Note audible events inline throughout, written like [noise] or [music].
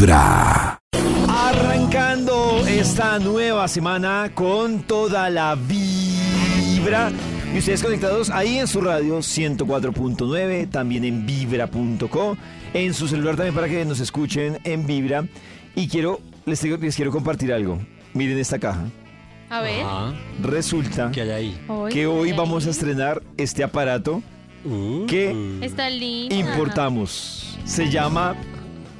Vibra. Arrancando esta nueva semana con toda la vibra. Y ustedes conectados ahí en su radio 104.9, también en vibra.co, en su celular también para que nos escuchen en Vibra. Y quiero, les, digo- les quiero compartir algo. Miren esta caja. A ver. Resulta ¿Qué hay ahí? Hoy, que hoy vamos a estrenar este aparato que Está importamos. Se llama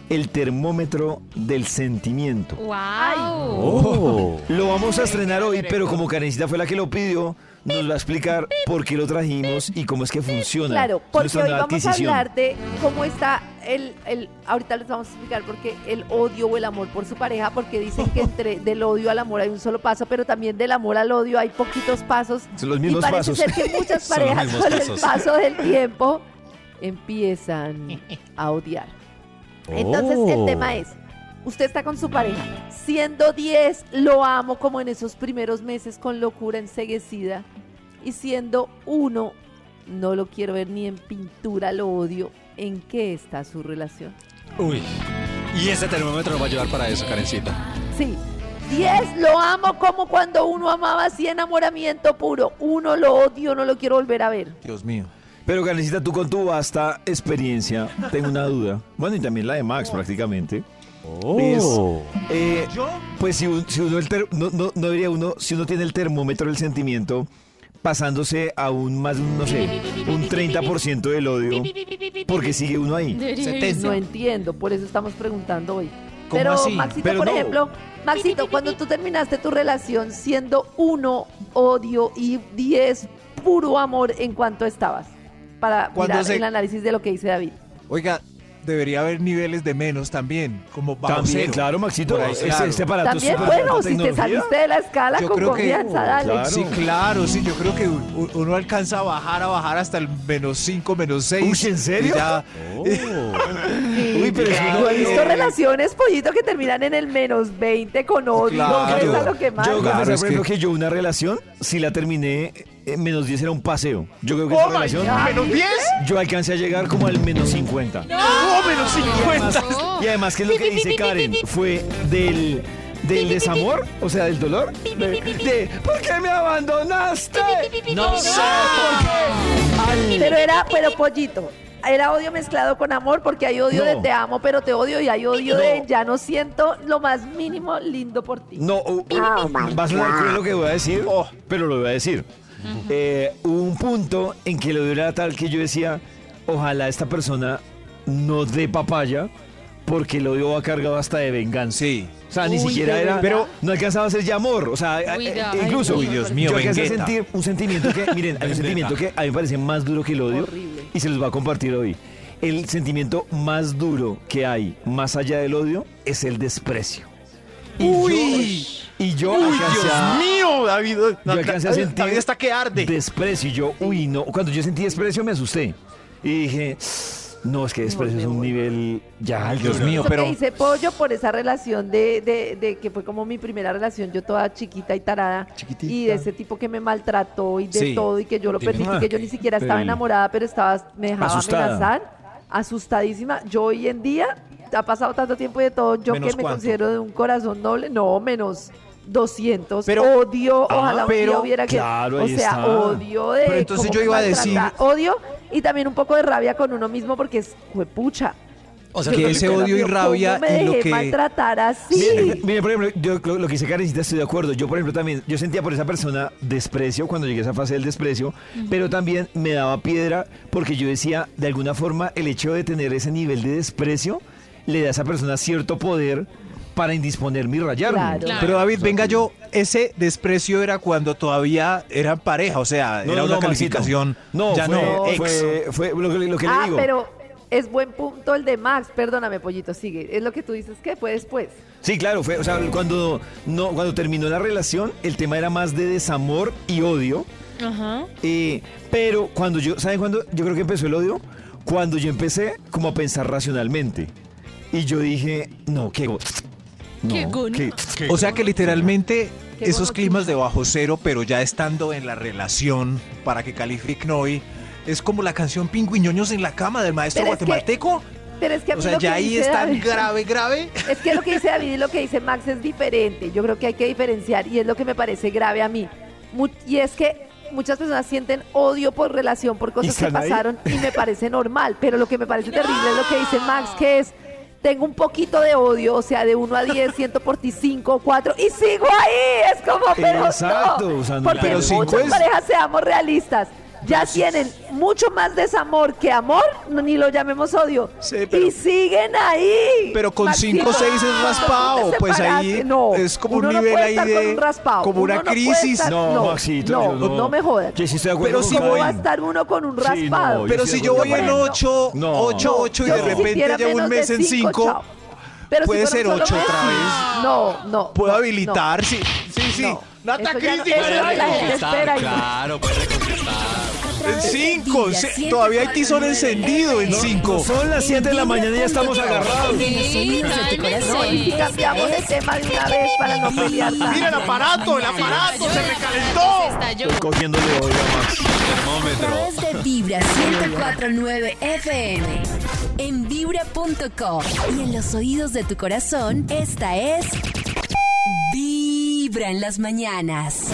el termómetro del sentimiento. Wow. Oh. Lo vamos a estrenar hoy, pero como Karencita fue la que lo pidió, nos va a explicar por qué lo trajimos y cómo es que funciona. Claro, porque hoy vamos a hablar de cómo está el, el, ahorita les vamos a explicar por qué el odio o el amor por su pareja, porque dicen que entre [laughs] del odio al amor hay un solo paso, pero también del amor al odio hay poquitos pasos. Son los Y mismos parece pasos. ser que muchas [laughs] parejas con el paso del tiempo empiezan a odiar. Entonces Oh. el tema es, usted está con su pareja, siendo 10, lo amo como en esos primeros meses con locura enseguecida, y siendo 1, no lo quiero ver ni en pintura, lo odio. ¿En qué está su relación? Uy. Y ese termómetro nos va a ayudar para eso, Karencita. Sí. 10, lo amo como cuando uno amaba así enamoramiento puro. Uno lo odio, no lo quiero volver a ver. Dios mío. Pero Karencita, tú con tu vasta experiencia, tengo una duda. Bueno, y también la de Max prácticamente. Oh. Eh, pues si, un- si uno el ter- no, no, no diría uno, si uno tiene el termómetro del sentimiento pasándose a un más, no sé, un 30% del odio, porque sigue uno ahí. Debería No entiendo, por eso estamos preguntando hoy. ¿Cómo Pero así? Maxito, Pero por no. ejemplo, Maxito, cuando tú terminaste tu relación siendo uno odio y 10 puro amor, ¿en cuánto estabas? Para Cuando mirar se- el análisis de lo que dice David. Oiga, debería haber niveles de menos también, como bajo También, cero. claro, Maxito, ahí, este, claro. este aparato También, es súper bueno, si te saliste de la escala Yo con que- confianza, dale. claro. Sí, claro, sí, yo creo que uno alcanza a bajar, a bajar hasta el menos 5, menos 6. Uy, ¿en serio? ya, [laughs] Uy, pero es que Yo he visto Claro. relaciones, pollito, que terminan en el menos 20 con odio. Claro. que es a yo, lo que más. yo Claro, es que- que... yo una relación, si la terminé, menos 10 era un paseo. Yo creo que esa relación, ¿Menos 10? yo alcancé a llegar como al menos 50. ¡No, menos 50! No. Y además, ¿qué es lo que dice Karen? Fue del, del desamor, o sea, del dolor. De, de, ¿por qué me abandonaste? No sé Pero era, pero pollito. Era odio mezclado con amor porque hay odio No. de te amo, pero te odio y hay odio de ya no siento lo más mínimo lindo por ti. No, uh, uh, va a sonar cruel lo que voy a decir, pero lo voy a decir. Eh, hubo un punto en que lo era tal que yo decía, ojalá esta persona no dé papaya, porque el odio va cargado hasta de venganza. Sí. O sea, ni Uy, siquiera ¿de era. verdad? Pero no alcanzaba a ser ya amor. O sea, Uy, eh, ya. eh, incluso. Uy, Dios mío, yo alcancé a sentir un sentimiento que, miren, hay un sentimiento que a mí me parece más duro que el odio. Horrible. Y se los va a compartir hoy. El sentimiento más duro que hay, más allá del odio, es el desprecio. Y Uy. yo, y yo ¡Uy, Dios a- mío, David! yo alcancé a sentir David está que arde. desprecio. Y yo, uy, no. Cuando yo sentí desprecio me asusté. Y dije, no, es que desprecio es un nivel ya. Dios mío, Eso pero- que hice pollo por esa relación de, de, de que fue como mi primera relación, yo toda chiquita y tarada. Chiquitita. Y de ese tipo que me maltrató y de Sí. todo y que yo lo Dime. permití, que yo ni siquiera estaba enamorada, pero estaba, me dejaba Asustada. amenazar, asustadísima. Yo hoy en día, ha pasado tanto tiempo y de todo, yo ¿Menos que me cuánto? considero de un corazón noble, no, menos 200. Pero- odio, Ah, ojalá un día hubiera que... claro, o sea, está. odio de... Pero entonces yo iba a decir-. Odio y también un poco de rabia con uno mismo porque es, pucha. O sea, Que ese odio y ¿Cómo rabia me y lo que- maltratar así? Mire, mire, por ejemplo, yo lo, lo que dice Karencita estoy de acuerdo. Yo, por ejemplo, también, yo sentía por esa persona desprecio cuando llegué a esa fase del desprecio, pero también me daba piedra porque yo decía, de alguna forma, el hecho de tener ese nivel de desprecio le da a esa persona cierto poder para indisponerme y rayarme. Claro. Claro. Pero David, venga yo, ese desprecio era cuando todavía eran pareja, o sea, No, era no, una no, calificación. No, ya fue, no, ex. fue, fue lo, que- lo que ah, le digo. pero es buen punto el de Max. Perdóname, pollito, sigue. Es lo que tú dices que fue después. Sí, claro, fue, o sea, cuando, no, cuando terminó la relación, el tema era más de desamor y odio. Ajá. Eh, pero cuando yo, ¿saben cuándo? Yo creo que empezó el odio. Cuando yo empecé como a pensar racionalmente. Y yo dije, no, qué no, Qué qué- O sea que literalmente Qué esos climas de bajo cero, pero ya estando en la relación para que califique hoy, es como la canción Pingüiñoños en la cama del maestro Pero es que- guatemalteco. Pero es que a mí O sea, lo que ya ahí dice es tan David- grave, grave. Es que lo que dice David y lo que dice Max es diferente. Yo creo que hay que diferenciar y es lo que me parece grave a mí. Y es que muchas personas sienten odio por relación, por cosas que ahí? pasaron y me parece normal. Pero lo que me parece terrible es lo que dice Max, que es tengo un poquito de odio, o sea, de 1 a 10, siento por ti 5 o 4 y sigo ahí. Es como, pero Exacto, no. no- Porque Pero muchas es- parejas, seamos realistas, ya tienen mucho más desamor que amor, no, ni lo llamemos odio. Sí, pero- y siguen ahí. Pero con Maxito, 5 o 6 es ¿cuándo raspado. Pues ahí? No, es como un no nivel ahí de. un raspado. Como una Uno no puede crisis. estar- No, no, Maxito, no, yo no. no me jodas. Sí estoy de acuerdo Pero con si ¿Cómo Karen. va a estar uno con un Sí, no, raspado? Pero si yo voy en Karen. 8, No. 8, 8 y de si repente llevo un mes en cinco, 5, chao. Pero si puede un ser solo ocho mes, otra sí. vez. No, no. puedo no, habilitar. Sí, sí, sí. Nata y- Claro, puede. En 5. Todavía hay tizón encendido en 5. Son las 7 de la mañana y ya estamos agarrados. En los oídos de tu No, y corazón. cambiamos de tema de una vez para no pelear tanto. Mira el aparato, el aparato se recalentó. Estoy cogiéndole hoy a Max. A Termómetro. través de Vibra 1049 FM. En vibra.com. Y en los oídos de tu corazón, esta es. Vibra en las mañanas.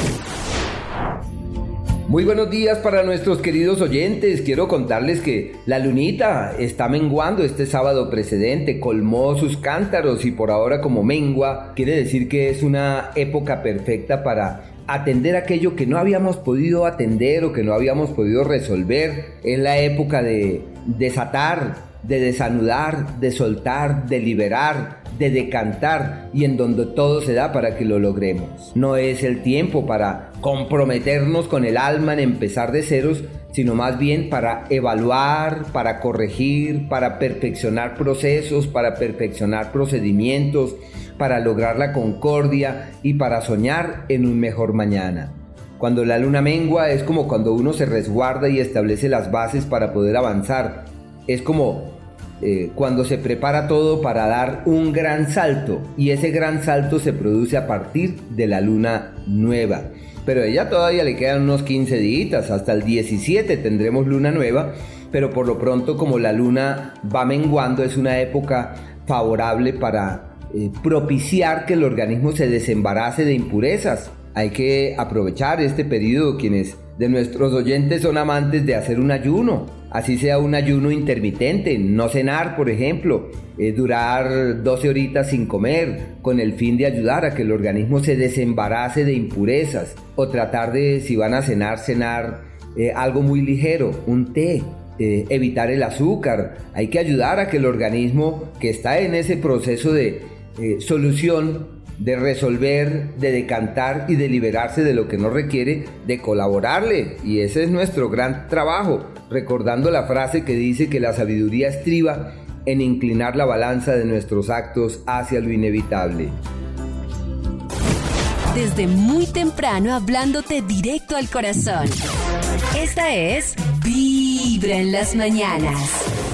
Muy buenos días para nuestros queridos oyentes. Quiero contarles que la lunita está menguando este sábado precedente, colmó sus cántaros y por ahora como mengua quiere decir que es una época perfecta para atender aquello que no habíamos podido atender o que no habíamos podido resolver. Es la época de desatar, de desanudar, de soltar, de liberar, de decantar y en donde todo se da para que lo logremos. No es el tiempo para comprometernos con el alma en empezar de ceros, sino más bien para evaluar, para corregir, para perfeccionar procesos, para perfeccionar procedimientos, para lograr la concordia y para soñar en un mejor mañana. Cuando la luna mengua es como cuando uno se resguarda y establece las bases para poder avanzar. Es como eh, cuando se prepara todo para dar un gran salto y ese gran salto se produce a partir de la luna nueva. Pero a ella todavía le quedan unos 15 días, hasta el 17 tendremos luna nueva, pero por lo pronto como la luna va menguando es una época favorable para eh, propiciar que el organismo se desembarace de impurezas. Hay que aprovechar este periodo quienes de nuestros oyentes son amantes de hacer un ayuno, así sea un ayuno intermitente, no cenar, por ejemplo, eh, durar 12 horitas sin comer, con el fin de ayudar a que el organismo se desembarace de impurezas, o tratar de, si van a cenar, cenar eh, algo muy ligero, un té, eh, evitar el azúcar, hay que ayudar a que el organismo que está en ese proceso de solución de resolver, de decantar y de liberarse de lo que no requiere, de colaborarle. Y ese es nuestro gran trabajo, recordando la frase que dice que la sabiduría estriba en inclinar la balanza de nuestros actos hacia lo inevitable. Desde muy temprano hablándote directo al corazón. Esta es Vibra en las mañanas.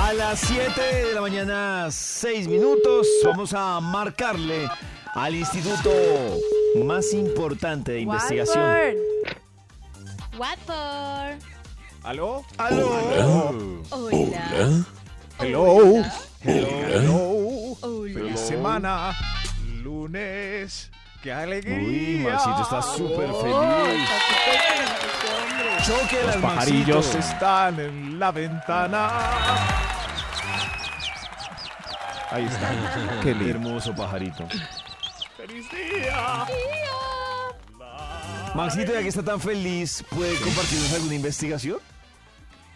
A las 7 de la mañana, 6 minutos, vamos a marcarle al instituto más importante de investigación. For? ¿Aló? ¡Aló! Hola. Hello. Hello. Hola. Feliz semana. Lunes. ¡Qué alegría! Uy, Maxito está súper Oh, feliz. está. Choque Los pajarillos están en la ventana. Ahí está. [laughs] Qué lindo. Hermoso pajarito. ¡Feliz día! Maxito, ya que está tan feliz, ¿puede compartirnos alguna investigación?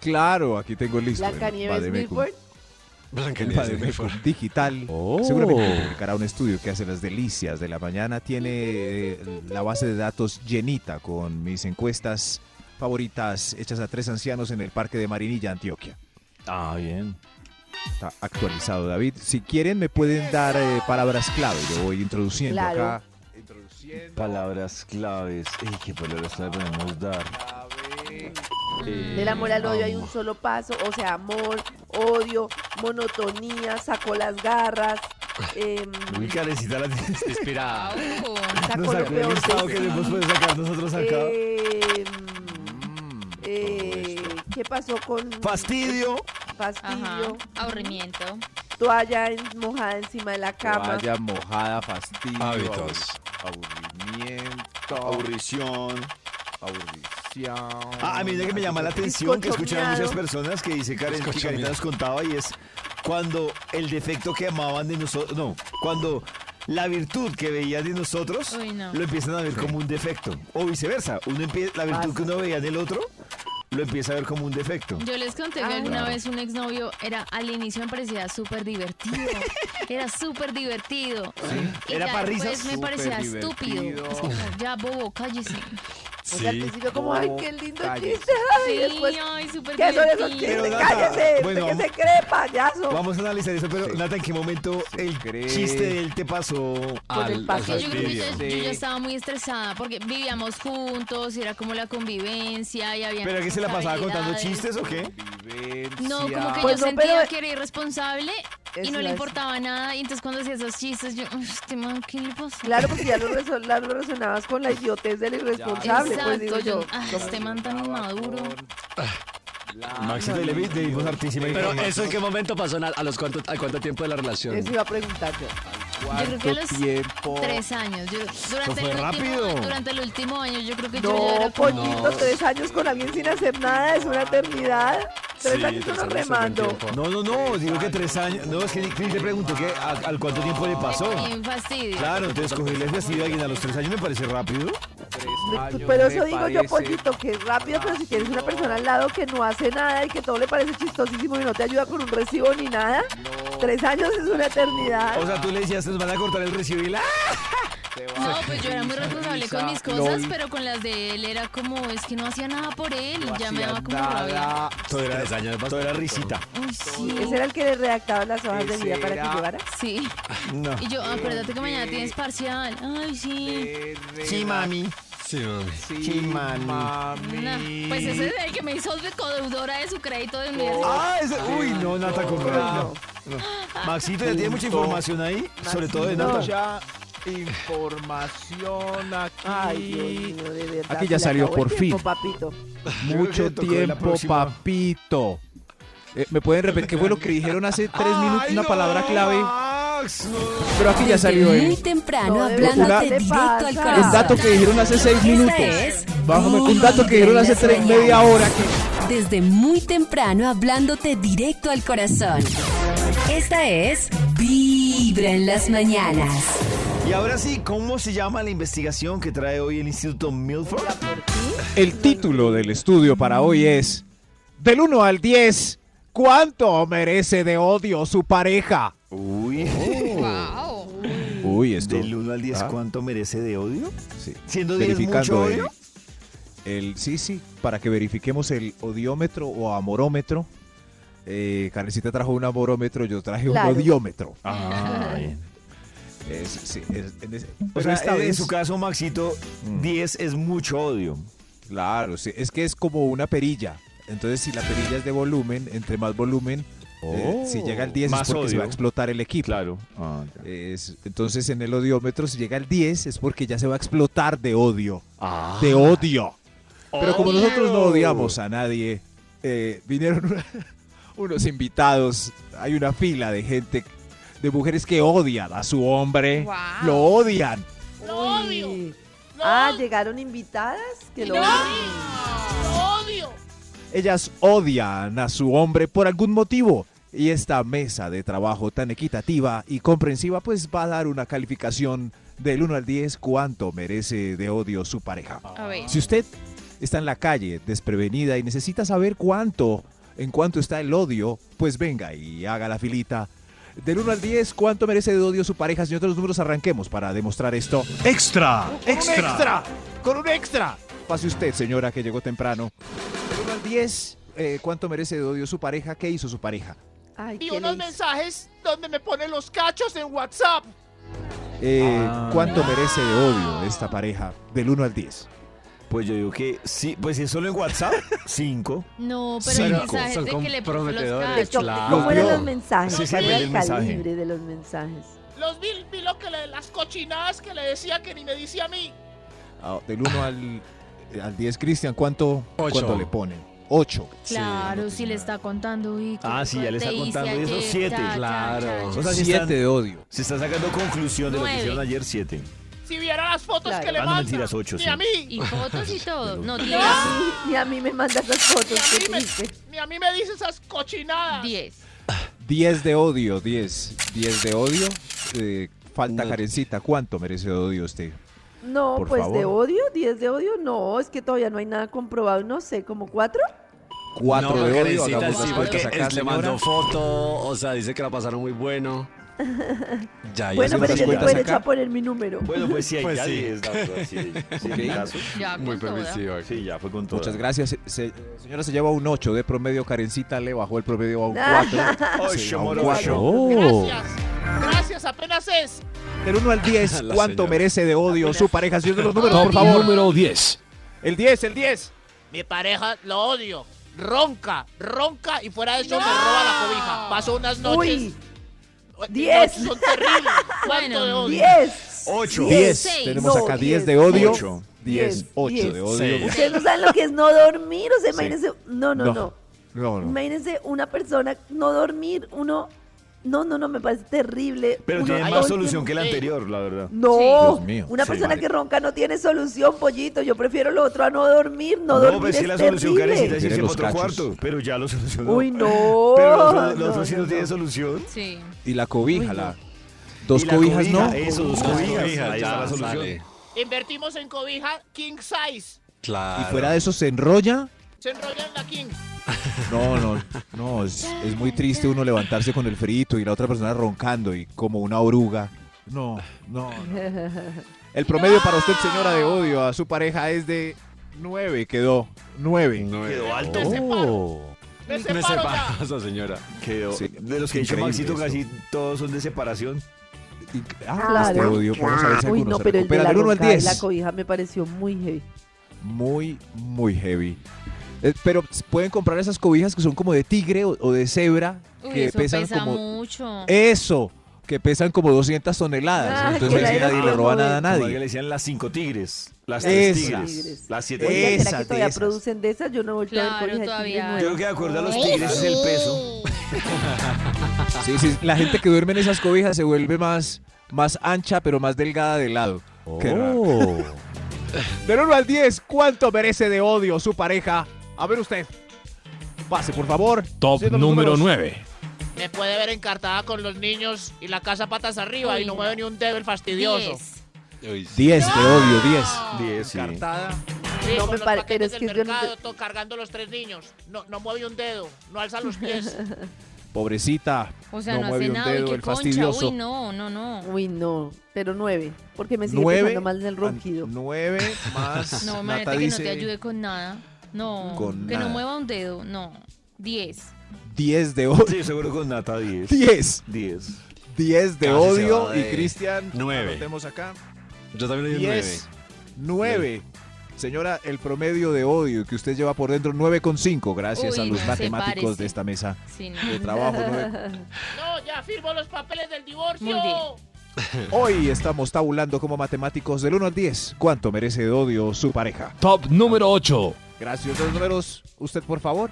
Claro, aquí tengo listo. el Blancanieves Bademecum. Milford. El Blancanieves Bademecum Milford. digital. Oh. Seguramente publicará un estudio que hace las delicias de la mañana. Tiene eh, la base de datos llenita con mis encuestas favoritas hechas a tres ancianos en el Parque de Marinilla, Antioquia. Ah, bien. Está actualizado, David. Si quieren, me pueden dar eh, palabras clave. Yo voy introduciendo Claro. acá. Introduciendo. Palabras claves. Ey, ¿Qué palabras claves podemos dar? Clave. Del amor al odio hay un solo paso, o sea, amor, odio, monotonía, sacó las garras, em, Uy, carecita la tienes. [laughs] Nos lo sacó el listado que sacar nosotros acá. Em, Mm, eh, todo esto. ¿Qué pasó con Fastidio. Ajá. fastidio? Aburrimiento. Toalla en- mojada encima de la cama. Toalla mojada, fastidio. Hábitos. Aburrimiento. Aburrición. Aburrición. Ah, a mí lo que me llama la atención, que escuchan muchas personas que dice Karen, que miado. nos contaba y es cuando el defecto que amaban de nosotros, no, cuando la virtud que veían de nosotros Uy, no. lo empiezan a ver como un defecto o viceversa, uno empie- la virtud que uno veía en el otro lo empieza a ver como un defecto. Yo les conté que Ah, alguna claro. vez un exnovio era al inicio me parecía súper divertido. [laughs] Era súper divertido. Y ¿Era ya pa' risas? después me parecía estúpido. divertido. Es como, ya, bobo, cállese. O sea, al principio como, ay, qué lindo chiste. Ay, Sí, después, ay, súper ¿qué son esos. Pero, chistes? Nata, Cállese, bueno, vamos- se cree payaso. Vamos a analizar eso, pero Sí. Nata, ¿en qué momento Se el cree. chiste de él te pasó? Con el paso. Yo creo que yo ya estaba muy estresada porque vivíamos juntos y era como la convivencia y había ¿Pero que se la pasaba contando chistes o qué? No, como que Pues yo no, sentía pero- que era irresponsable y no le importaba nada y entonces cuando hacía esos chistes yo, "Uf, este man, ¿qué le pasó? Claro, porque ya lo, reso- la- lo resonabas con la idiotez del irresponsable, pues digo yo. ah, este man tan inmaduro. Maxito y Levi, le dimos hartísima Pero eso en qué momento pasó, ¿a los cuánto, a cuánto tiempo de la relación? Eso iba a preguntar yo. Yo creo que a los tiempo? tres años. Yo, durante, fue el rápido. Último, durante el último año yo creo que yo ya No, era como... pollito, tres años con alguien sin hacer nada es una eternidad. Tres Sí, años un remando. No, no, no, digo que tres años. No, es que Cris te preguntó que a- al cuánto tiempo le pasó. Un fastidio. Claro, entonces cogerle el vestido a alguien a los tres años me parece rápido. Pero eso digo yo, pollito, que es rápido, pero si tienes una persona al lado que no hace nada y que todo le parece chistosísimo y no te ayuda con un recibo ni nada, tres años es una eternidad. O sea, tú le decías, nos van a cortar el recibo y la... No, pues yo era muy responsable con mis Lol. cosas, pero con las de él era como, es que no hacía nada por él y ya me daba como rabia. Todo era, Tres años todo era risita. Uy, sí. Ese era el que le redactaba las hojas de vida para que llevara. Sí. No. Y yo, acuérdate que mañana tienes parcial. Ay, sí. Sí, mami. Sí, mami. Sí, mami. Nah, Pues ese es el que me hizo de codeudora de su crédito de universidad. Ah, ese... Uy, no, Nata, no. Maxito, ya tiene mucha información ahí, sobre todo de. Nata. Mucha información aquí. Ay, Dios mío, de verdad. Aquí ya salió por tiempo, fin. papito. [laughs] Mucho tiempo, papito. Eh, ¿Me pueden repetir qué fue lo que dijeron hace tres [laughs] minutos? Una palabra clave. Pero aquí ya Desde salió muy el, temprano, No, hablándote ¿qué le directo al corazón. un dato que dijeron hace seis Esta minutos. es Bájame un dato que dijeron hace tres, media hora. Que... Desde muy temprano, hablándote directo al corazón. Esta es Vibra en las mañanas. Y ahora sí, ¿cómo se llama la investigación que trae hoy el Instituto Milford? El título del estudio para hoy es Del 1 al 10, ¿cuánto merece de odio su pareja? Uy, Wow. Uy, esto. del 1 al 10, Ah. ¿cuánto merece de odio? Sí. Siendo 10 mucho el, odio. el- sí, sí, para que verifiquemos el odiómetro o amorómetro. Eh, Carlecita trajo un amorómetro, yo traje Claro. un odiómetro. Ah, [laughs] bien. Es- sí, es- en ese- O pero sea, esta en vez, su caso, Maxito, Mm. 10 es mucho odio. claro, sí, es que es como una perilla. Entonces, si la perilla es de volumen, entre más volumen, eh, si llega al 10 es porque se va a odio. explotar el equipo. Claro. Es- entonces, en el odiómetro, si llega al 10 es porque ya se va a explotar de odio. Ah. De odio. Pero como Odio. nosotros no odiamos a nadie, eh, vinieron [laughs] unos invitados. Hay una fila de gente, de mujeres que odian a su hombre. Wow. Lo odian. Uy. Ah, llegaron invitadas que lo Ellas odian a su hombre por algún motivo. Y esta mesa de trabajo tan equitativa y comprensiva pues va a dar una calificación del 1 al 10 cuánto merece de odio su pareja. A ver. Si usted está en la calle desprevenida y necesita saber cuánto, en cuánto está el odio, pues venga y haga la filita. Del 1 al 10, ¿cuánto merece de odio su pareja? Señor de los números, arranquemos para demostrar esto. Extra, ¡Con un extra! ¡Con un extra! Pase usted, señora, que llegó temprano. Del 1 al 10, eh, ¿cuánto merece de odio su pareja? ¿Qué hizo su pareja? Ay, y ¿qué unos mensajes donde me ponen los cachos en WhatsApp. Eh, Ah. ¿Cuánto merece de odio esta pareja? Del 1 al 10. Pues yo digo que sí, pues si es solo en WhatsApp, [laughs] 5. No, pero Cinco. el mensaje Son de que le puso los comprometedores, ¿De cachos. cómo- claro. ¿Cómo eran Los los mensajes? Sí, sí, ¿Cuál era el el mensaje. calibre de los mensajes? Los vi, vi lo que le, las cochinadas que le decía que ni me dice a mí. Ah, del 1 al, al 10, Cristian, ¿cuánto, Ocho. ¿cuánto le ponen? 8. Claro, si le está contando y Ah, sí, ya le está contando, y cha, cha, Claro. cha, cha. O sea, si 7 están- de odio. Se está sacando conclusión de lo que hicieron ayer, 7. Si viera las fotos Claro. que le Ah, no, mandan. mentiras, ocho, ni sí. a mí. Y fotos y todo. [laughs] No, Ni 10. a mí, ni a mí me manda esas fotos, Ni a mí me-. Ni a mí me dice esas cochinadas. 10. 10 de odio, 10. 10 de odio. Eh, falta No. Karencita. ¿Cuánto merece de odio usted? No, Por pues favor. de odio, 10 de odio, no, es que todavía no hay nada comprobado, no sé, como 4. 4 no, de odio. Karencita, Hagamos las sí, porque acá, es- le mandó foto, o sea, dice que la pasaron muy bueno. [laughs] Ya, ya Bueno, pero yo acá. echar a poner mi número. Bueno, pues sí, hay Pues ya sí. 10, la verdad, sí, sí. [laughs] Ya muy permisiva. Sí, ya fue con todo. Muchas gracias. Se- se- señora se lleva un 8 de promedio. Karencita le bajó el promedio a un [laughs] 4. Ocho, a un moro, cuatro. ocho. Gracias. Gracias, apenas es. Del 1 al 10, La ¿cuánto señora. merece de odio su pareja? Señor de los números, por favor. número 10. El 10, el 10. Mi pareja lo odio. Ronca, ronca y fuera de eso me roba la cobija. Paso unas noches. Uy, diez. noches Son terribles. [laughs] ¿Cuánto Bueno, de odio? 10. 8. 10. seis. Tenemos No, acá 10 diez. de odio. Ocho. 10, 8 diez. de odio. Ustedes no saben lo que es no dormir, o sea, Sí. imagínense, no, no, No. no. No, no. Imagínense una persona no dormir, uno, no, no, no, me parece terrible. Pero Uno tiene más el solución tiempo- que la anterior, la verdad. No, Dios mío. una Sí, persona que ronca no tiene solución, pollito. Yo prefiero lo otro a no dormir, no, No, dormir pues es sí, la solución, terrible. Karencita, es Tiene para otro cachos. cuarto. Pero ya lo solucionó. Uy, no. Pero los, los no, otros sí no, no, tienen no. solución. Sí. Y la cobija, Uy, no. la. Dos cobijas, cobija, ¿no? Eso, dos cobijas. cobijas, Ahí ya está la solución. sale. Invertimos en cobija king size. Claro. Y fuera de eso se enrolla. Se enrolla en la king. No, no, no, es, es muy triste uno levantarse con el frito y la otra persona roncando y como una oruga. No, no, no. El promedio para usted, señora de odio, a su pareja es de 9, quedó 9. Nueve. Quedó alto. Oh. Me Me separo separo ya. esa señora. Quedó. Sí, de los que ha dicho increíble Maxito, eso. casi todos son de separación. Y- ah, Claro. este odio, vamos a ver si Uy, alguno no, se pero el de recupera. la Del 1 al ronca de 10. la cobija me pareció muy heavy. Muy, muy heavy. Eh, pero pueden comprar esas cobijas que son como de tigre o, o de cebra, Uy, que eso pesan pesa como... mucho. Eso, que pesan como 200 toneladas. Ah, Entonces ahí nadie le roba nada a nadie. le decían las cinco tigres. Las tres Esas. tigres. Las siete tigres. ¿será que todavía esas. producen de esas? Yo no he vuelto a ver Claro, de todavía. Yo creo que de acuerdo a los tigres es el peso. Sí, sí, la gente que duerme en esas cobijas se vuelve más, más ancha, pero más delgada de lado. Qué raro. Del 1 al 10, ¿cuánto merece de odio su pareja? A ver usted. Pase, por favor. Top Siendo número números. 9. Me puede ver encartada con los niños y la casa patas arriba Uy, y no mueve ni un dedo el fastidioso. 10. Uy, sí. 10 de odio, 10. Diez, sí. Cartada. Sí, No con me los pare- pero es del que yo no- mercado, to- cargando los tres niños. No, no mueve un dedo, no alza los pies. [laughs] Pobrecita. O sea, no, no, mueve hace un nada. dedo, y qué el concha. fastidioso. Uy, no, no, no. Uy, no, pero nueve, porque me sigue 9 pensando mal en el ronquido. 9 más. No, Nata imagínate que no te ayude con nada. No, Con que nada. no mueva un dedo. No. 10. 10 de odio. Sí, seguro con Nata 10. 10. 10. 10 de Casi odio. va Y de Cristian. nueve. Anotemos acá. Yo también le di un 10. 9. Señora, el promedio de odio que usted lleva por dentro, 9,5. Gracias Uy, a los matemáticos de esta mesa Sí, no. de trabajo. nueve. [laughs] No, ya firmo los papeles del divorcio. Muy bien. [laughs] Hoy estamos tabulando como matemáticos del 1 al 10. ¿Cuánto merece de odio su pareja? Top número 8. Gracias. Los números, usted por favor.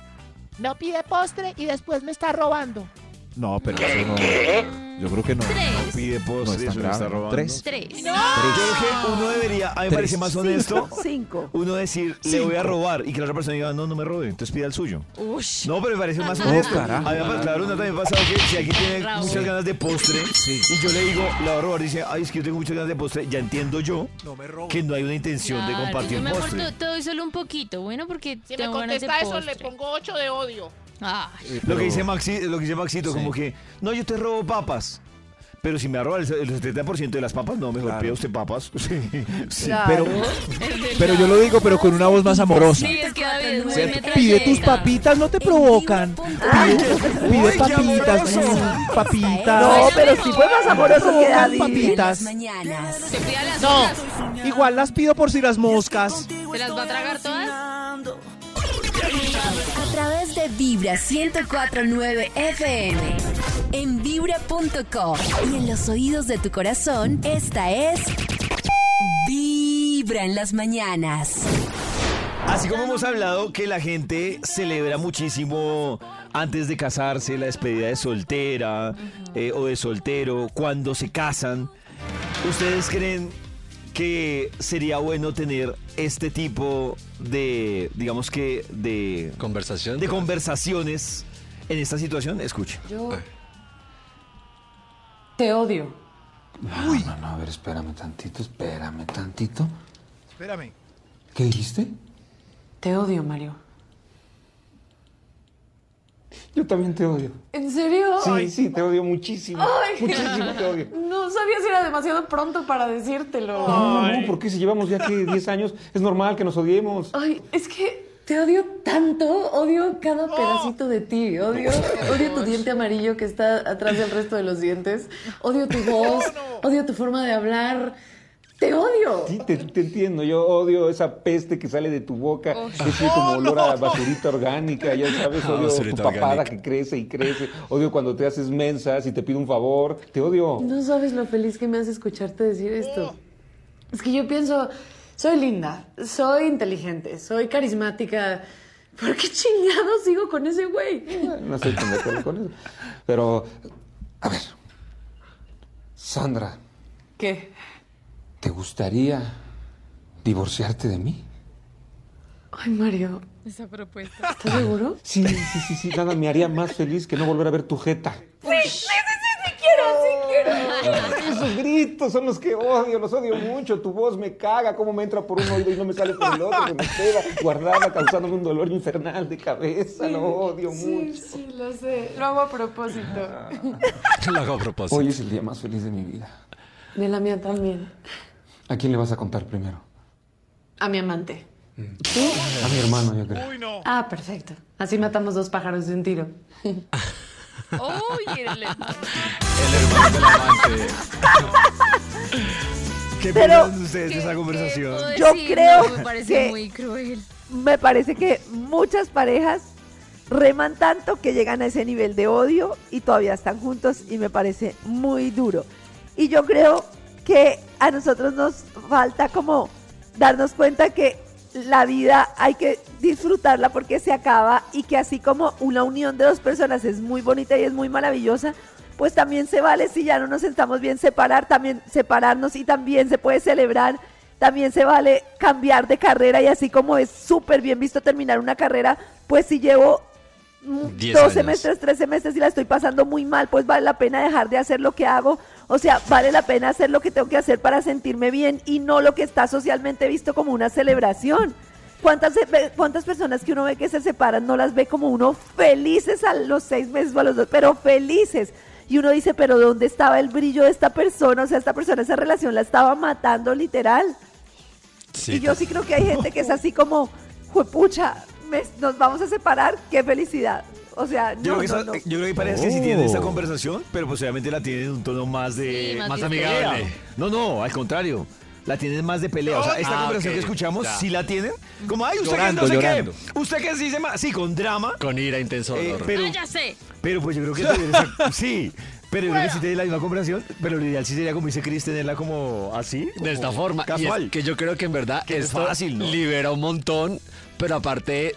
No pide postre y después me está robando. No, pero eso no. Yo creo que no. Tres. Pide No es tan está grave. ¿no? robando. Tres. Tres. Yo creo que uno debería, a mí me Tres. parece más honesto, Cinco. uno decir, le voy a robar y que la otra persona diga, no, no me robe, entonces pida el suyo. Ush. No, pero me parece más No, honesto. carajo. A mí me claro, una también me ha pasado que si alguien tiene Raúl. muchas ganas de postre y yo le digo, le voy a robar, dice, ay, es que yo tengo muchas ganas de postre, ya entiendo yo No que no hay una intención de Claro, compartir yo me postre. te doy solo un poquito, bueno, porque Si me tengo ganas de contesta eso, postre. le pongo 8 de odio. Ay, Lo que dice Maxi, lo que dice Maxito, Sí. como que, no, yo te robo papas. Pero si me roba el, el 70% de las papas, no, mejor Claro. pida usted papas. [laughs] Sí, sí. Claro. Pero, pero yo lo digo, pero con una voz más amorosa. Sí, es que David es muy ¿Cierto? metralleta. Pide tus papitas, no te provocan. Pide, papitas, mm, papitas. No, pero si fue más amoroso que David. Papitas. No. Igual las pido por si las moscas. ¿Se las va a tragar todas? Vibra 1049 FM. En vibra.com. Y en los oídos de tu corazón, esta es. Vibra en las mañanas. Así como hemos hablado que la gente celebra muchísimo antes de casarse, la despedida de soltera eh, o de soltero, cuando se casan, ¿ustedes creen que sería bueno tener este tipo de, digamos que, de, Conversación. de conversaciones en esta situación? Escuche. Yo te odio. No, no, no, a ver, espérame tantito, espérame tantito. Espérame. ¿Qué dijiste? Te odio, Mario. Yo también te odio. ¿En serio? Sí, sí, te odio muchísimo. Muchísimo te odio. No sabía si era demasiado pronto para decírtelo. No, no, no, porque si llevamos ya que 10 años, es normal que nos odiemos. Ay, es que te odio tanto. Odio cada pedacito de ti. Odio, odio tu diente amarillo que está atrás del resto de los dientes. Odio tu [laughs] voz. Odio tu forma de hablar. Te odio. Sí, te, te entiendo. Yo odio esa peste que sale de tu boca. Ese como [laughs] olor a basurita orgánica. Ya sabes, odio tu papada orgánica. que crece y crece. Odio cuando te haces mensa, si te pido un favor. Te odio. No sabes lo feliz que me hace escucharte decir esto. Es que yo pienso, soy linda, soy inteligente, soy carismática. ¿Por qué chingados sigo con ese güey? No de acuerdo con eso. Pero, a ver. Sandra, ¿Qué? ¿Te gustaría divorciarte de mí? Ay, Mario, Esa propuesta. ¿estás seguro? Sí, sí, sí, sí. Nada me haría más feliz que no volver a ver tu jeta. Esos gritos son los que odio, los odio mucho. Tu voz me caga, cómo me entra por un oído y no me sale por el otro, se me queda guardada, causándome un dolor infernal de cabeza. Lo odio Sí, mucho. sí, lo sé. Lo hago a propósito. Lo hago a propósito. Hoy es el día más feliz de mi vida. De la mía también. ¿A quién le vas a contar primero? A mi amante. A mi hermano, yo creo. Ah, perfecto. Así matamos dos pájaros de un tiro. Uy, el- El hermano del amante. ¿Qué Pero- piensan ustedes de esa ¿Qué conversación? Yo decir? creo No, me parece que- muy cruel. Me parece que muchas parejas reman tanto que llegan a ese nivel de odio y todavía están juntos y me parece muy duro. Y yo creo que a nosotros nos falta como darnos cuenta que la vida hay que disfrutarla porque se acaba y que así como una unión de dos personas es muy bonita y es muy maravillosa, pues también se vale si ya no nos estamos bien separar, también separarnos y también se puede celebrar, también se vale cambiar de carrera y así como es súper bien visto terminar una carrera, pues si llevo Diez dos años. semestres, tres semestres y la estoy pasando muy mal, pues vale la pena dejar de hacer lo que hago. O sea, vale la pena hacer lo que tengo que hacer para sentirme bien y no lo que está socialmente visto como una celebración. ¿Cuántas, ¿Cuántas personas que uno ve que se separan no las ve como uno felices a los seis meses o a los dos, pero felices? Y uno dice, pero ¿dónde estaba el brillo de esta persona? O sea, esta persona, esa relación la estaba matando literal. Sí, y yo sí creo que hay gente que es así como, juepucha, me- nos vamos a separar, qué felicidad. O sea, no, Yo, creo que no, esa- no. yo creo que parece que sí tienen esta Oh. conversación, pero pues obviamente la tienen en un tono más de... Sí, más amigable. No, no, al contrario. La tienen más de pelea. O sea, esta Ah, conversación que escuchamos, ya. sí la tienen. Como, ay, usted Llorando, que no sé llorando. qué. Usted que sí se ma- Sí, con drama. Con ira, intenso Eh, pero, Ah, ya sé. pero pues yo creo que [laughs] esa- sí. Pero yo creo que sí tienen la misma conversación. Pero lo ideal sí sería, como dice Chris, tenerla como así. de esta forma. Y es Casual. que yo creo que en verdad Que es fácil, ¿no? libera un montón, pero aparte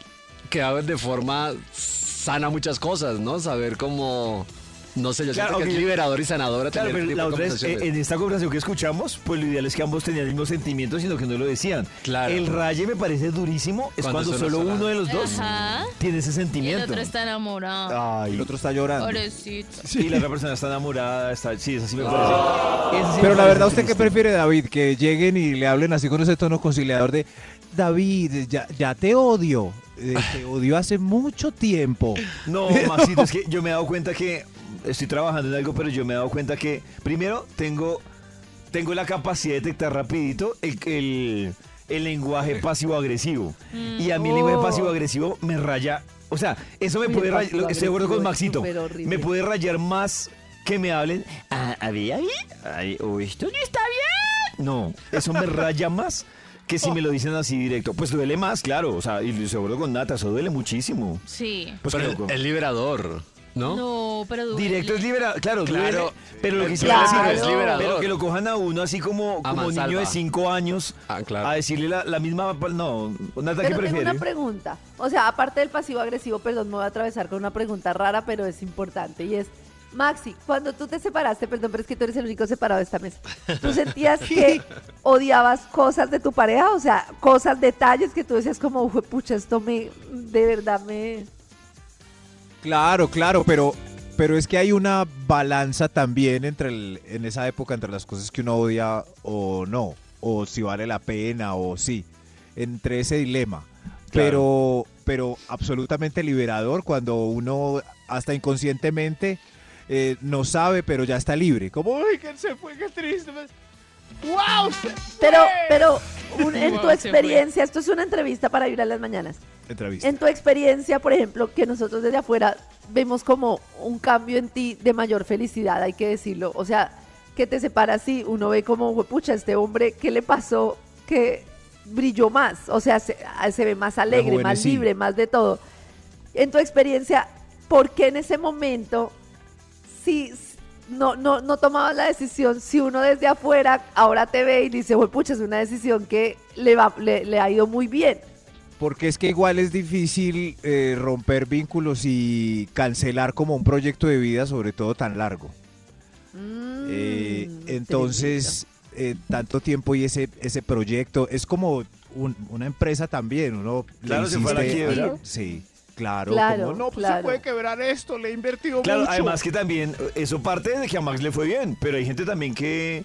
queda de forma sana muchas cosas, ¿no? Saber cómo, no sé, yo Claro, siento que es liberador y sanadora Claro, tener pero este la otra es, eh, en esta conversación que escuchamos, pues lo ideal es que ambos tenían el mismo sentimiento, sino que no lo decían. Claro. El raye me parece durísimo, es Cuando solo uno de los dos Ajá. tiene ese Y el sentimiento. otro está enamorado. Ay, El otro está llorando. Pobrecito. y la otra persona está enamorada, está, sí, eso sí me parece. sí me Pero la verdad, ¿usted qué prefiere, David? Que lleguen y le hablen así con ese tono conciliador de David, ya, ya te odio. eh, te odio hace mucho tiempo. No, [laughs] Maxito, es que yo me he dado cuenta que estoy trabajando en algo, pero yo me he dado cuenta que, primero, tengo, tengo la capacidad de detectar rapidito el, el, el lenguaje pasivo-agresivo. Y a mí el lenguaje Oh. pasivo-agresivo me raya. O sea, eso me puede el rayar. Estoy de acuerdo con Maxito. Me puede rayar más que me hablen. Ah, a ver, ahí, ahí, o esto no está bien. No, eso me raya más que si me lo dicen así directo. Pues duele más, claro. O sea, y acuerdo con Nata, eso duele muchísimo. Sí. Pues Pero es liberador, ¿no? No, pero duele. Directo es liberador, claro, Claro, duele, pero lo que decir claro. es es liberador. pero que lo cojan a uno así como, como niño de 5 años Ah, claro. a decirle la, la misma, no, Nata, ¿qué Pero tengo prefiere? una pregunta. O sea, aparte del pasivo agresivo, perdón, me voy a atravesar con una pregunta rara, pero es importante. Y es, Maxi, cuando tú te separaste, perdón, pero es que tú eres el único separado de esta mesa. ¿Tú sentías [laughs] que odiabas cosas de tu pareja? O sea, cosas, detalles que tú decías como, "Jue pucha, esto me, de verdad me... Claro, claro, pero, pero es que hay una balanza también entre el- en esa época entre las cosas que uno odia o no, o si vale la pena o sí, entre ese dilema. Pero, pero absolutamente liberador cuando uno hasta inconscientemente eh, no sabe, pero ya está libre. Como, ¡ay, que se fue, qué triste! ¡Wow! Pero, pero un- [laughs] en tu experiencia, esto es una entrevista para ir a las mañanas. Entrevista. En tu experiencia, por ejemplo, que nosotros desde afuera vemos como un cambio en ti de mayor felicidad, hay que decirlo. O sea, que te separas y uno ve como, pucha, este hombre, ¿qué le pasó? Que brilló más, o sea, se, ah, se ve más alegre, más libre, más de todo. En tu experiencia, ¿por qué en ese momento si no, no, no tomabas la decisión? Si uno desde afuera ahora te ve y dice, pucha, es una decisión que le, va, le, le ha ido muy bien. Porque es que igual es difícil eh, romper vínculos y cancelar como un proyecto de vida, sobre todo tan largo. Mm, Eh, entonces, eh, tanto tiempo y ese, ese proyecto es como un- una empresa también. Uno le Claro, se fue a la quiebra. Sí, claro. Claro, como, no, pues claro. se puede quebrar esto, le he invertido Claro, mucho. además que también, eso parte de que a Max le fue bien, pero hay gente también que,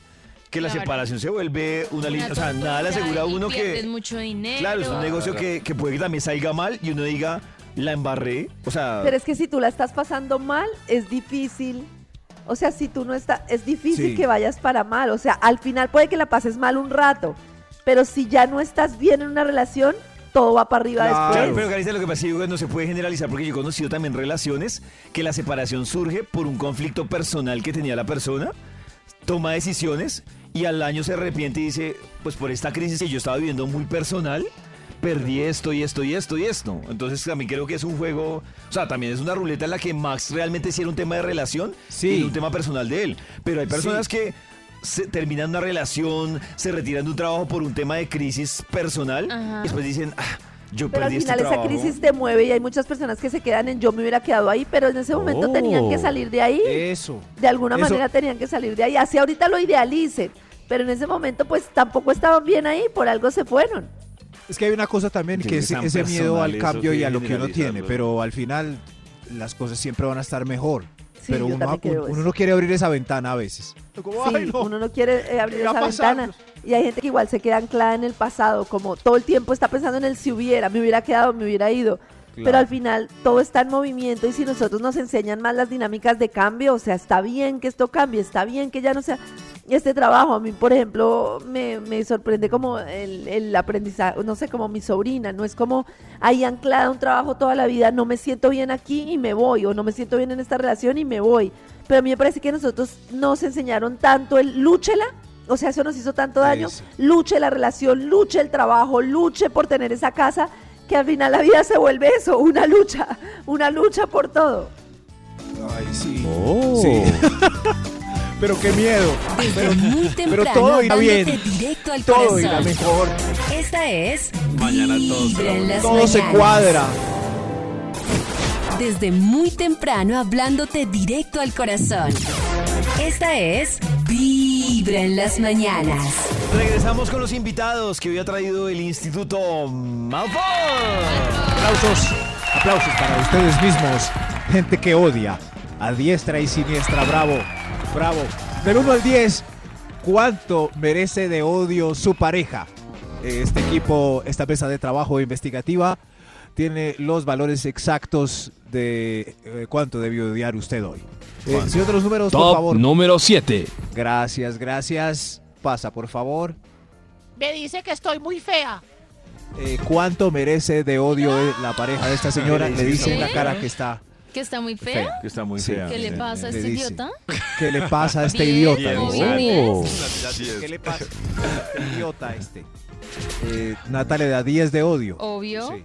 que la Claro. separación se vuelve una Una línea, o sea, nada le asegura a uno que... mucho dinero. Claro, es un negocio que, que puede que también salga mal y uno diga, la embarré, o sea... Pero es que si tú la estás pasando mal, es difícil. O sea, si tú no estás, es difícil Sí. que vayas para mal. O sea, al final puede que la pases mal un rato. Pero si ya no estás bien en una relación, todo va para arriba Claro. Claro, después. pero Carita, lo que pasa es que no se puede generalizar porque yo he conocido también relaciones que la separación surge por un conflicto personal que tenía la persona, toma decisiones y al año se arrepiente y dice, pues por esta crisis que yo estaba viviendo muy personal, perdí esto y esto y esto y esto. Entonces también creo que es un juego, o sea, también es una ruleta en la que Max realmente sí era un tema de relación Sí. y un tema personal de él. Pero hay personas que se terminan una relación, se retiran de un trabajo por un tema de crisis personal Ajá. y después dicen, ah, yo Pero al perdí este final esa trabajo. crisis te mueve y hay muchas personas que se quedan en yo me hubiera quedado ahí, pero en ese momento tenían que Oh. salir de ahí. Eso. De alguna Eso- manera tenían que salir de ahí. Así ahorita lo idealicen. Pero en ese momento pues tampoco estaban bien ahí, por algo se fueron. Es que hay una cosa también que es ese miedo al cambio y a lo que uno tiene, pero al final las cosas siempre van a estar mejor. Sí, pero uno, uno eso. no quiere abrir esa ventana a veces. Como, Sí, "Ay, no". uno no quiere eh, abrir ¿Qué va esa pasar? ventana. Y hay gente que igual se queda anclada en el pasado, como todo el tiempo está pensando en el si hubiera, me hubiera quedado, me hubiera ido. Pero al final todo está en movimiento y si nosotros nos enseñan más las dinámicas de cambio, o sea, está bien que esto cambie, está bien que ya no sea este trabajo. A mí, por ejemplo, me, me sorprende como el, el aprendizaje, no sé, como mi sobrina, no es como ahí anclada un trabajo toda la vida, no me siento bien aquí y me voy, o no me siento bien en esta relación y me voy. Pero a mí me parece que nosotros nos enseñaron tanto el lúchela, o sea, eso nos hizo tanto daño, luche la relación, luche el trabajo, luche por tener esa casa, que al final la vida se vuelve eso, una lucha, una lucha por todo. Ay, sí. Oh. Sí. [laughs] pero qué miedo. Desde Pero, muy pero temprano, todo irá bien. directo al Todo irá corazón. mejor. Esta es Mañana todo las Todo se cuadra. Desde muy temprano hablándote directo al corazón. Esta es Vibra en las mañanas. Regresamos con los invitados que hoy ha traído el Instituto Malfoy. Aplausos. Aplausos para ustedes mismos. Gente que odia a diestra y siniestra. Bravo. Bravo. Del 1 al 10, ¿cuánto merece de odio su pareja? Este equipo, esta mesa de trabajo investigativa, tiene los valores exactos de eh, cuánto debió odiar usted hoy. Eh, señor de los números, por favor. número 7. Gracias, gracias. Pasa, por favor. Me dice que estoy muy fea. Eh, ¿Cuánto merece de odio eh, la pareja de esta señora? Le dice en la cara que está. ¿Que está muy fea? Que está muy Sí. fea. ¿Qué le pasa a este dice. idiota? ¿Qué le pasa a este idiota? ¿Qué le pasa a este [laughs] idiota este? Eh, Nata le da 10 de odio. Obvio. Sí.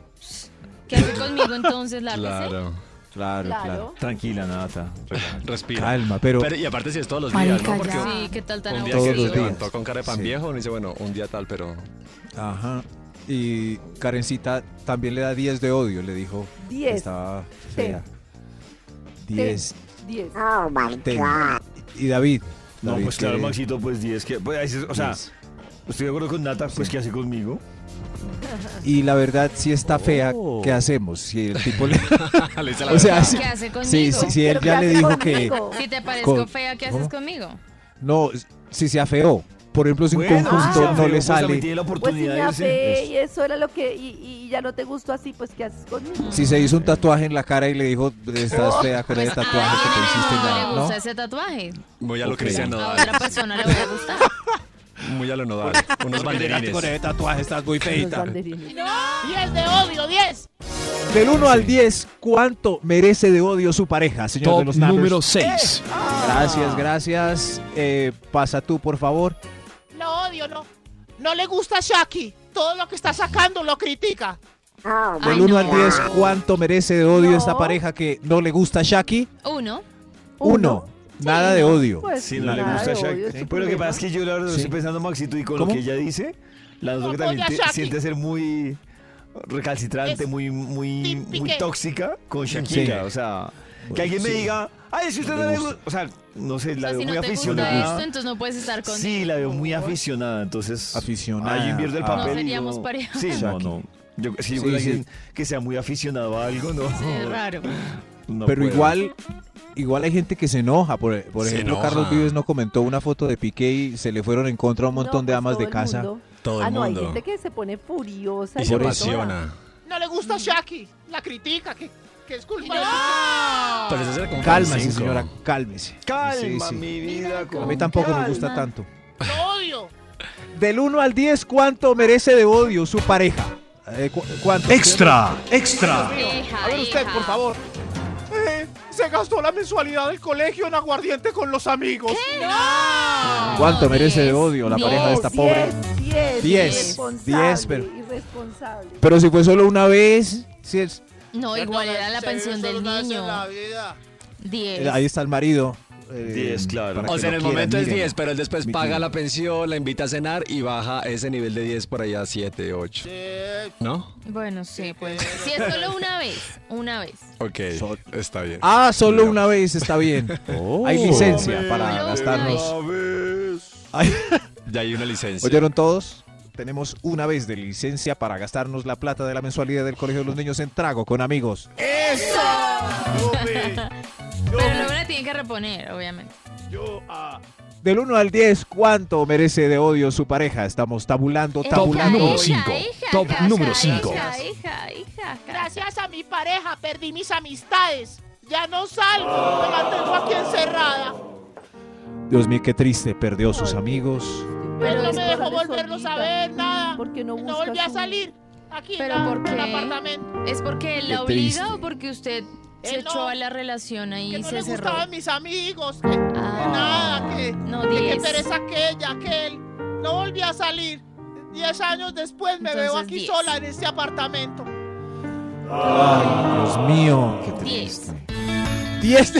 ¿Qué hace conmigo entonces, lápiz? Claro. Claro, claro. Claro. Tranquila, Nata. Respira. Calma, pero, Pero, y aparte si es todos los días, ¿no? Porque Sí, ¿qué tal tan un día Todos que los se días. levantó con cara de pan Sí. viejo, uno dice, bueno, un día tal, pero... Ajá. Y Karencita también le da 10 de odio, le dijo. que 10. Estaba fea. 10. 10. Ten. Y David. No, David pues claro, Maxito, pues 10. Que, pues, o sea, 10. estoy de acuerdo con Nata, pues Sí. ¿qué hace conmigo? Y la verdad, si está fea, Oh. ¿qué hacemos? Si el tipo le. [laughs] Le dice la o sea, verdad. si, ¿Qué hace conmigo? sí, sí, si él ¿Pero ya le dijo que. conmigo? Si te parezco Con- fea, ¿qué haces conmigo? No, si se afeó. Por ejemplo, si un Bueno, conjunto si sea no feo, le pues, sale. la Pues si oportunidad me y eso era lo que. Y, y ya no te gustó así, pues ¿qué haces conmigo? Si se hizo un tatuaje en la cara y le dijo, estás fea con Pues ese a tatuaje que te alguien hiciste no le ¿no? gusta ese tatuaje. Muy a lo Ok. cristiano. A otra persona le va a gustar. [laughs] Muy a lo nodal. Unos banderines. Con ese tatuaje estás muy feita. banderines. 10 de odio, 10. Del 1 al 10, ¿cuánto merece de odio su pareja, señor de los numbers? número 6. Gracias, gracias. Eh, pasa tú, por favor. Lo odio, no. No le gusta a Shaki. Todo lo que está sacando lo critica. Del Ay, 1 no. al 10, ¿cuánto merece de odio No. esta pareja que no le gusta a Shaki? Uno. Uno. Nada de odio. Pues Si no le nada gusta Shaq. odio, Pero lo que pasa es que yo la verdad Sí. estoy pensando, Maxito, y con ¿Cómo? lo que ella dice, la que No, también te- siente ser muy recalcitrante, Es muy, muy, muy tóxica con Shakira. Sí. O sea, que alguien me Sí. diga, ay, si usted No no le gusta. gusta. O sea, no sé, O la sea, veo si muy no te gusta aficionada. esto, entonces no puedes estar conmigo. Sí, la veo muy aficionada, entonces. Aficionada. Ahí invierto el Ah. papel. No seríamos pareja. Sí, no, no. Yo, si yo Sí, con sí. alguien que sea muy aficionado a algo, no. Sí, es raro. No Pero puedo. igual, igual hay gente que se enoja. Por, por Se ejemplo, enoja. Carlos Vives no comentó una foto de Piqué y se le fueron en contra a un montón No, de pues amas de casa. mundo. Todo el ah, no, hay mundo. gente que se pone furiosa. Y se apasiona. No le gusta a Shaki. La critica, que, que es culpa de Pero eso como Cálmese, cinco. señora, cálmese. Calma, Sí, sí. mi vida. A mí tampoco me gusta tanto. Lo odio. Del 1 al 10, ¿cuánto merece de odio su pareja? Eh, cu- ¿Cuánto? Extra, extra. Hija, A ver usted, hija. por favor. Se gastó la mensualidad del colegio en aguardiente con los amigos. ¿Cuánto No, merece de odio la pareja de esta pobre? 10, 10, Diez. irresponsable, Diez, pero- irresponsable. Pero si fue solo una vez, si es, No, igual era la pensión del niño. vida. Diez. eh, ahí está el marido. Eh, Diez, claro. para O sea, en el quieran, momento es miren. 10, pero él después paga la pensión, la invita a cenar y baja ese nivel de 10 por allá a 7, 8. ¿No? Bueno, sí, pues. Si es solo una vez, una vez. Ok, So- está bien. Ah, solo Digamos. una vez está bien. Hay licencia para Solo una gastarnos. vez. Ay, Ya hay una licencia. ¿Oyeron todos? Tenemos una vez de licencia para gastarnos la plata de la mensualidad del colegio de los niños en trago con amigos. Pero luego la tienen que reponer, obviamente. Del 1 al 10, ¿cuánto merece de odio su pareja? Estamos tabulando, Hija, tabulando. número Top número hija, cinco. Hija, hija, hija. Gracias a mi pareja perdí mis amistades. Ya no salgo. Me mantengo aquí encerrada. Dios mío, qué triste, perdió sus amigos. Pero no me dejó de volverlos a ver, nada. ¿Por qué no No volví a salir. Aquí ¿Pero en el qué? apartamento. ¿Es porque él la obliga triste. o porque usted se Él no. echó a la relación ahí Que y no se le cerró? gustaban mis amigos. Que, Ah. que nada, que, No, que diez. pereza aquella, aquel. No volví a salir. Diez años después me veo Entonces, aquí diez. sola en este apartamento. Ay, Dios mío. Qué Diez. 10.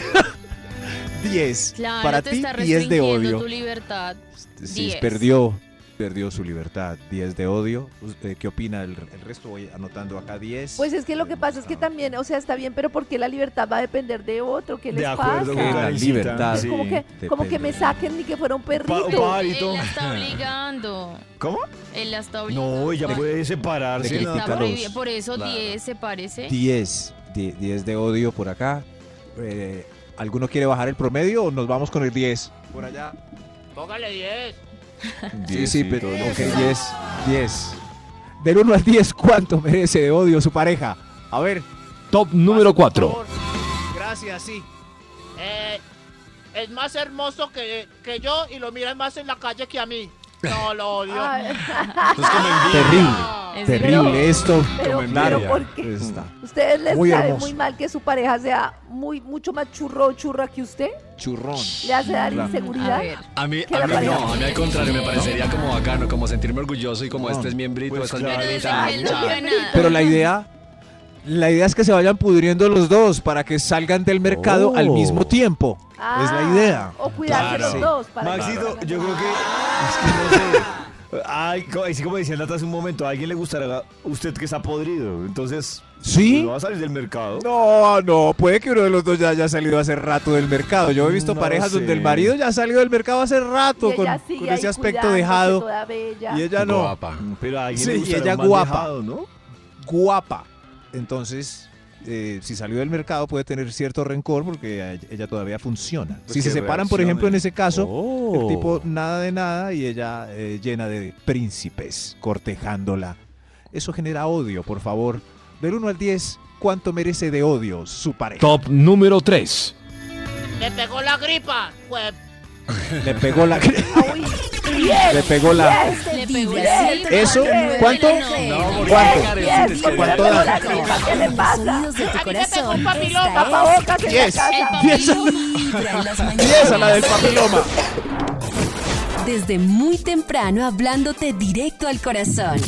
10. [laughs] Claro, Para ti, 10 de odio. tu libertad. Sí, Diez. perdió, perdió su libertad. 10 de odio. ¿Usted ¿Qué opina el, el resto? Voy anotando acá 10. Pues es que lo que pasa es que también, o sea, está bien, pero ¿por qué la libertad va a depender de otro? ¿Qué les De acuerdo pasa? con La libertad. sí. como que, como que me saquen ni que fuera un perrito. Pa-. Él la está [laughs] obligando. ¿Cómo? Él la está obligando. No, ella puede separarse. prohibido. Por eso Claro. 10 se parece. 10. 10 de odio por acá. Eh, ¿Alguno quiere bajar el promedio o nos vamos con el 10? Por allá. Póngale 10. Diez, [laughs] sí, sí, pero ok, bien. 10. 10. Del 1 al 10, ¿cuánto merece de odio su pareja? A ver. Top número 4. Gracias, sí. Eh, es más hermoso que, que yo y lo miran más en la calle que a mí. No, lo odio. Terrible, Es terrible pero- esto. pero-. ¿Ustedes les Muy sabe hermoso. muy mal que su pareja sea muy mucho más churro o churra que usted? Churrón. ¿Le hace dar Claro. inseguridad? A ver. A mí, ¿Qué a le mí parece? no, a mí al contrario, me parecería como bacano, como sentirme orgulloso y como este es miembrito, Pues esta es. Pero nada. Pero la idea, la idea es que se vayan pudriendo los dos para que salgan del mercado Oh. al mismo tiempo. es la Ah, idea. O cuidarse Claro. los dos. Para que Maxito, yo creo que es que no sé. Ay, así como decía Nata hace un momento, a alguien le gustará usted que está podrido. Entonces, ¿Sí? no va a salir del mercado. No, no, puede que uno de los dos ya haya salido hace rato del mercado. Yo he visto No parejas sé. donde el marido ya ha salido del mercado hace rato con, ese aspecto dejado y ella no. Guapa. Pero a alguien Sí, le y ella guapa. dejado, ¿no? guapa. Entonces, eh, si salió del mercado puede tener cierto rencor porque ella todavía funciona. Pues si se separan, por ejemplo, en ese caso, Oh. el tipo nada de nada y ella eh, llena de príncipes cortejándola. Eso genera odio, por favor. Del 1 al 10, ¿cuánto merece de odio su pareja? Top número 3. Le pegó la gripa. Pues, Le pegó la... Le pegó la... Le pegó ¿Eso? ¿Cuánto? ¿Cuánto? porque diez, Karen, ¿por qué ¿Cuánto da? ¿Qué le pasa? A pegó un papiloma. En la Diez. casa. El Diez. papiloma. Vibra en las 10 a la del mañanas. papiloma. Desde muy temprano hablándote directo al corazón.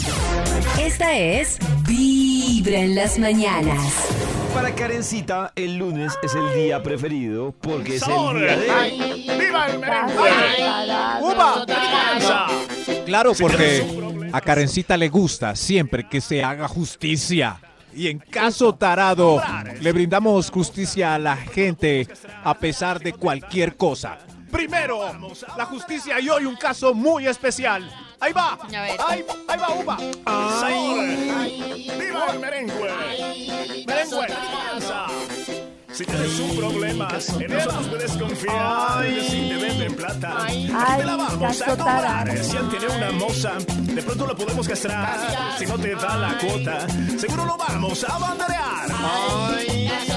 Esta es Vibra en las mañanas. Para Karencita, el lunes es el día preferido porque es el día de... ¡Viva el Claro, porque a Karencita le gusta siempre que se haga justicia. Y en caso tarado, le brindamos justicia a la gente a pesar de cualquier cosa. Primero, la justicia y hoy un caso muy especial. Ahí va. Ahí, ahí va, Uva. ¡Viva el merengue! ¡Merengue! Si tienes un problema, en nosotros puedes confiar. Si te venden plata, Ay, te la vamos a cobrar. Si él tiene una moza, de pronto la podemos castrar. Si no te da la cuota, seguro lo vamos a banderear. ¡Uva,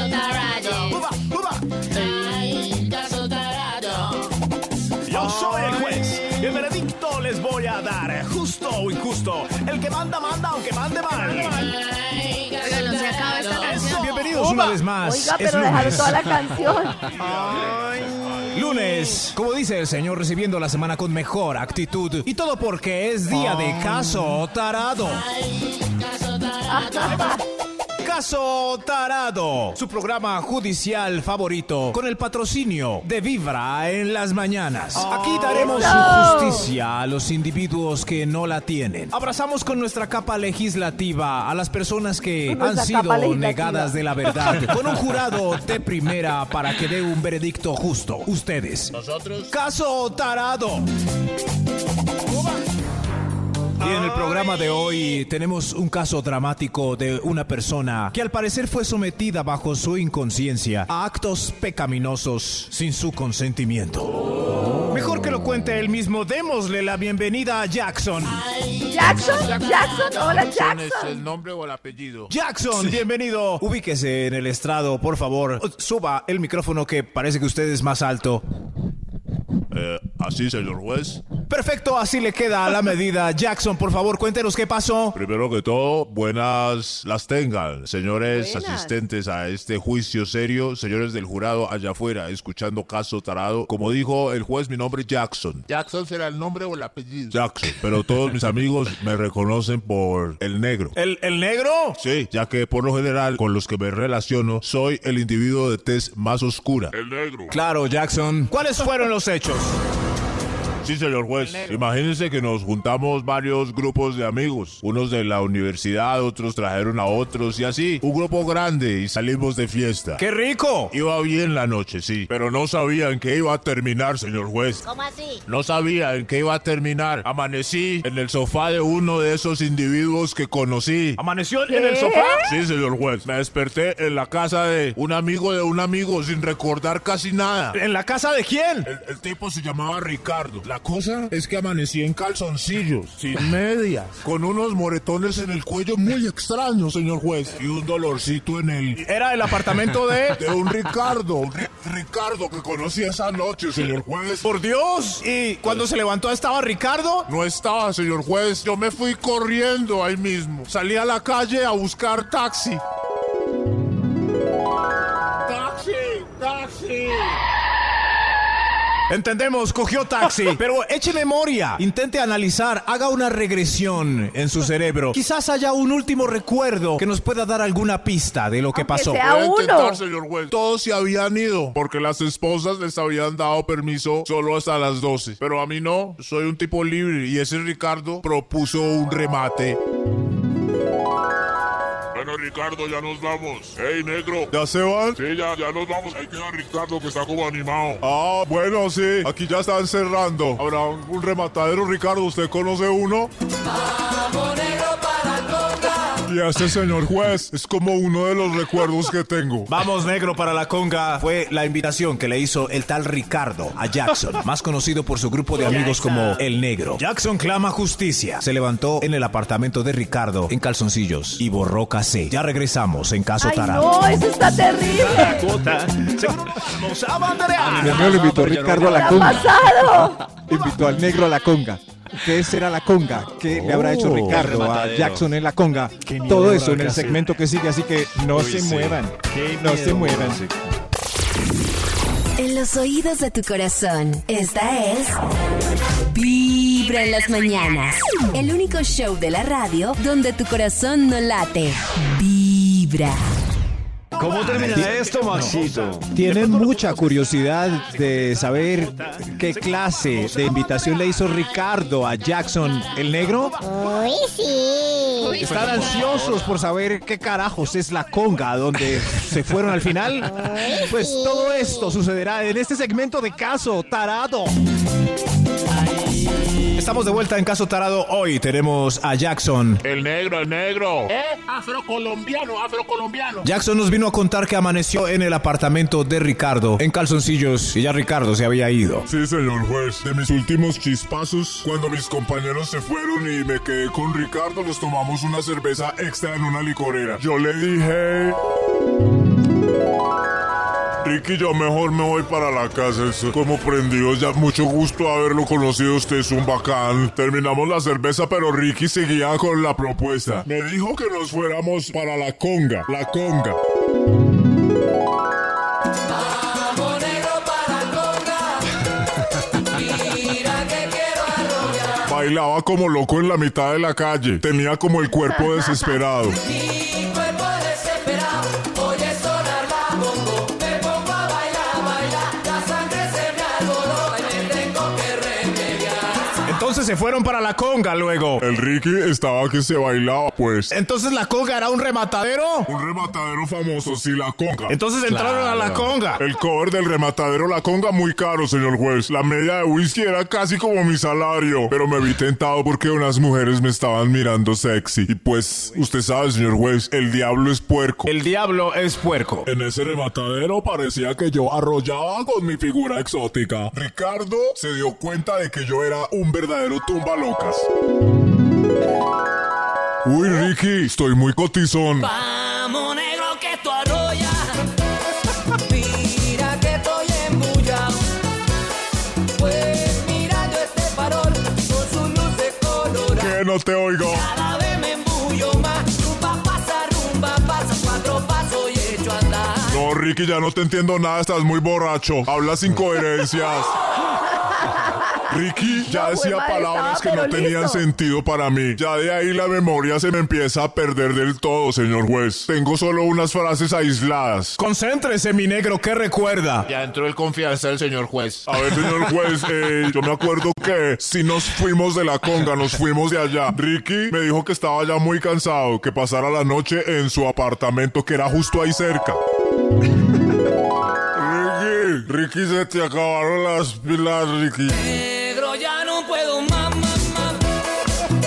o injusto. El que manda, manda, aunque mande mal. Oiga, no se acaba esta canción. Bienvenidos una vez más. Oiga, Es pero dejaron lunes. toda la canción. Lunes, como dice el señor, recibiendo la semana con mejor actitud. Y todo porque es día de caso tarado. [laughs] Caso Tarado, su programa judicial favorito, con el patrocinio de Vibra en las mañanas. Aquí daremos Eso. justicia a los individuos que no la tienen. Abrazamos con nuestra capa legislativa a las personas que han sido negadas de la verdad, con un jurado de primera para que dé un veredicto justo. Ustedes. Nosotros. Caso Tarado. Y en el programa de hoy tenemos un caso dramático de una persona que al parecer fue sometida bajo su inconsciencia a actos pecaminosos sin su consentimiento. Mejor que lo cuente él mismo, démosle la bienvenida a Jackson. Jackson, Jackson, hola ¿Es Jackson. el nombre o el apellido? Jackson, bienvenido. Ubíquese en el estrado, por favor. Suba el micrófono que parece que usted es más alto. Eh, así, señor juez. Perfecto, así le queda a la medida. Jackson, por favor, cuéntenos qué pasó. Primero que todo, buenas las tengan, señores Buenas. asistentes a este juicio serio, señores del jurado allá afuera, escuchando caso tarado. Como dijo el juez, mi nombre es Jackson. ¿Jackson será el nombre o el apellido? Jackson, pero todos mis amigos me reconocen por el negro. ¿El, el negro? Sí, ya que por lo general con los que me relaciono soy el individuo de tez más oscura. El negro. Claro, Jackson. ¿Cuáles fueron los hechos? Sí, señor juez. Imagínense que nos juntamos varios grupos de amigos. Unos de la universidad, otros trajeron a otros y así. Un grupo grande y salimos de fiesta. ¡Qué rico! Iba bien la noche, sí. Pero no sabía en qué iba a terminar, señor juez. ¿Cómo así? No sabía en qué iba a terminar. Amanecí en el sofá de uno de esos individuos que conocí. ¿Amaneció ¿Qué? en el sofá? Sí, señor juez. Me desperté en la casa de un amigo de un amigo sin recordar casi nada. ¿En la casa de quién? El, el tipo se llamaba Ricardo. La cosa es que amanecí en calzoncillos, sin medias, con unos moretones en el cuello muy extraños, señor juez, y un dolorcito en el... Era el apartamento de... [laughs] De un Ricardo, un Ri- Ricardo que conocí esa noche, señor juez. Por Dios. ¿Y cuando se levantó estaba Ricardo? No estaba, señor juez. Yo me fui corriendo ahí mismo. Salí a la calle a buscar taxi. ¡Taxi! Entendemos, cogió taxi. [laughs] Pero eche memoria. Intente analizar, haga una regresión en su cerebro. Quizás haya un último recuerdo que nos pueda dar alguna pista de lo que pasó. sea Voy a uno. intentar, señor juez. Todos se habían ido porque las esposas les habían dado permiso solo hasta las 12. Pero a mí no, soy un tipo libre y ese Ricardo propuso un remate. Bueno, Ricardo, ya nos vamos. Hey, negro. ¿Ya se van? Sí, ya, ya nos vamos. Ahí queda Ricardo que está como animado. Ah, bueno, sí. Aquí ya están cerrando. Habrá un, un rematadero, Ricardo. ¿Usted conoce uno? Y este señor juez es como uno de los recuerdos que tengo. Vamos, negro, para la conga. Fue la invitación que le hizo el tal Ricardo a Jackson, más conocido por su grupo de amigos como El Negro. Jackson clama justicia. Se levantó en el apartamento de Ricardo en calzoncillos y borró casé. Ya regresamos en caso Ay, Tarado. no, eso está terrible. Amigo lo invitó Ricardo a la ¿Qué ha conga. pasado? Invitó al negro a la conga. ¿Qué será la conga? ¿Qué le habrá hecho Oh, Ricardo a. Jackson en la conga? Todo eso en el segmento que sigue, así que no Uy, se sí. muevan. Qué No miedo, se muevan. sí. En los oídos de tu corazón, esta es Vibra en las mañanas. El único show de la radio donde tu corazón no late. Vibra. ¿Cómo terminará esto, Maxito? Tienen mucha curiosidad de saber qué clase de invitación le hizo Ricardo a Jackson el negro. Uy, sí. Están ansiosos por saber qué carajos es la conga donde se fueron al final. Pues todo esto sucederá en este segmento de Caso Tarado. Estamos de vuelta en caso Tarado. Hoy tenemos a Jackson. El negro, el negro. ¿Eh? Afrocolombiano, afrocolombiano. Jackson nos vino a contar que amaneció en el apartamento de Ricardo en calzoncillos y ya Ricardo se había ido. Sí, señor juez. De mis últimos chispazos, cuando mis compañeros se fueron y me quedé con Ricardo, nos tomamos una cerveza extra en una licorera. Yo le dije... Ricky, yo mejor me voy para la casa. Estoy como prendido. Ya mucho gusto haberlo conocido. Usted es un bacán. Terminamos la cerveza, pero Ricky seguía con la propuesta. Me dijo que nos fuéramos para la conga. La conga. Bailaba como loco en la mitad de la calle. Tenía como el cuerpo desesperado. Se fueron para la conga luego. El Ricky estaba que se bailaba, pues. Entonces la conga era un rematadero. Un rematadero famoso, sí, la conga. Entonces entraron a la conga. El cover del rematadero La Conga muy caro, señor juez. La media de whisky era casi como mi salario. Pero me vi tentado porque unas mujeres me estaban mirando sexy. Y pues, usted sabe, señor juez, el diablo es puerco. El diablo es puerco. En ese rematadero parecía que yo arrollaba con mi figura exótica. Ricardo se dio cuenta de que yo era un verdadero tumba locas. Uy, Ricky, estoy muy cotizón. Vamos, negro, que tú arrolla. Mira que estoy embullado. Pues mirando este farol con sus luces coloradas. Que no te oigo. Cada vez me embullo más. Rumba pasa, rumba pasa. Cuatro pasos y hecho andar. No, Ricky, ya no te entiendo nada, estás muy borracho. Hablas incoherencias. [laughs] Ricky ya No, decía palabras que no tenían listo. sentido para mí. Ya de ahí la memoria se me empieza a perder del todo, señor juez. Tengo solo unas frases aisladas. Concéntrese, mi negro, ¿qué recuerda? Ya entró el confianza del señor juez. A ver, señor juez, eh, yo me acuerdo que si nos fuimos de la conga, nos fuimos de allá. Ricky me dijo que estaba ya muy cansado, que pasara la noche en su apartamento, que era justo ahí cerca. Ricky, Ricky, se te acabaron las pilas, Ricky. Ya no puedo más, más, más.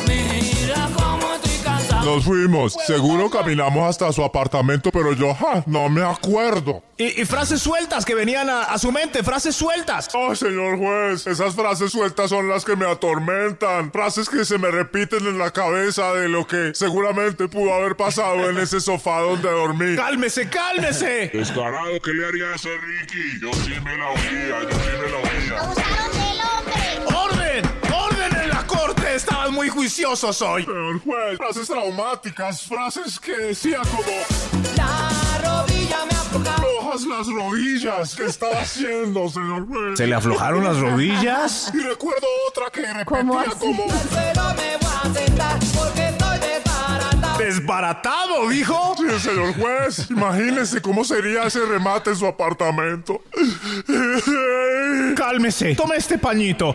Mira cómo estoy cansado. Nos fuimos. Seguro caminamos hasta su apartamento, pero yo ja, no me acuerdo. Y, y frases sueltas que venían a, a su mente, frases sueltas. Oh, señor juez, esas frases sueltas son las que me atormentan. Frases que se me repiten en la cabeza de lo que seguramente pudo haber pasado en ese sofá donde dormí. Cálmese, cálmese. Descarado, ¿qué le haría eso a Ricky? Yo sí me la oía, yo sí me la oía. Estaban muy juiciosos hoy. Señor juez, frases traumáticas, frases que decía como... La rodilla me afloja. Flojas las rodillas. ¿Qué estaba haciendo, señor juez? ¿Se le aflojaron las rodillas? Y recuerdo otra que repetía ¿Cómo así? como... Al suelo me voy a sentar porque desbaratado. ¿Desbaratado, dijo? Sí, señor juez, imagínese cómo sería ese remate en su apartamento. Cálmese. Tome este pañito.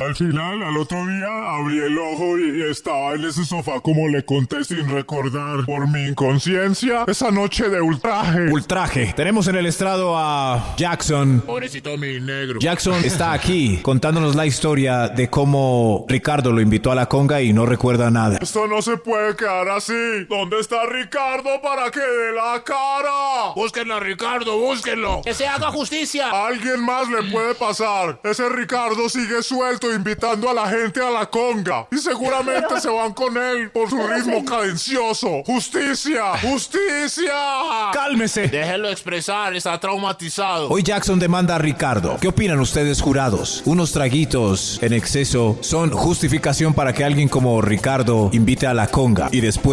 Al final, al otro día, abrí el ojo y estaba en ese sofá como le conté sin recordar. Por mi inconsciencia, esa noche de ultraje. Ultraje. Tenemos en el estrado a Jackson. Pobrecito mi negro. Jackson está aquí contándonos la historia de cómo Ricardo lo invitó a la conga y no recuerda nada. Esto no se puede quedar así. ¿Dónde está Ricardo para que dé la cara? Búsquenlo, Ricardo, búsquenlo. Que se haga justicia. Alguien más le puede pasar. Ese Ricardo sigue suelto invitando a la gente a la conga. Y seguramente se van con él por su ritmo cadencioso. ¡Justicia! ¡Justicia! Cálmese. Déjenlo expresar, está traumatizado. Hoy Jackson demanda a Ricardo. ¿Qué opinan ustedes, jurados? Unos traguitos en exceso son justificación para que alguien como Ricardo invite a la conga y después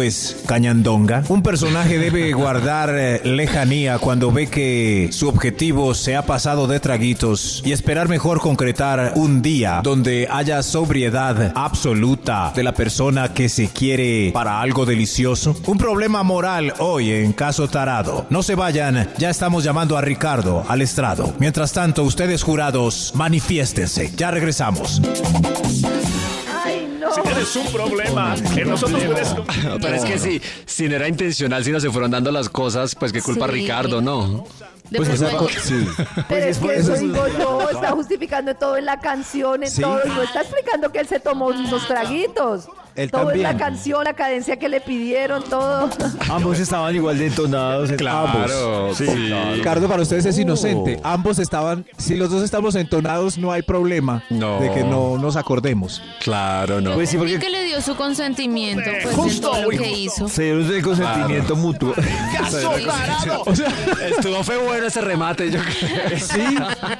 cañandonga. Un personaje debe [laughs] guardar eh, lejanía cuando ve que su objetivo se ha pasado de traguitos y esperar mejor concretar un día donde haya sobriedad absoluta de la persona que se quiere para algo delicioso. Un problema moral hoy en caso tarado. No se vayan, ya estamos llamando a Ricardo al estrado. Mientras tanto, ustedes jurados, manifiéstense. Ya regresamos. Si tienes un problema, que nosotros puedes... Pero es que si, si no era intencional, si no se fueron dando las cosas, pues qué culpa Sí. Ricardo, ¿no? De Pues esa co- sí. Pero es que eso es- digo yo, [laughs] está justificando todo en la canción, en Sí. todo, y no está explicando que él se tomó unos traguitos. Él todo en la también. canción, la cadencia que le pidieron, todo. [laughs] Ambos estaban igual de entonados. en- Claro, ambos. Sí. Ricardo, para ustedes es inocente. Ambos estaban, si los dos estamos entonados, no hay problema No. de que no nos acordemos. Claro, no. Pues sí, Y porque que le dio su consentimiento pues, Justo, lo uy, que hizo. se dieron el consentimiento mutuo. [laughs] O sea, [laughs] Estuvo fue bueno ese remate, yo creo. sí,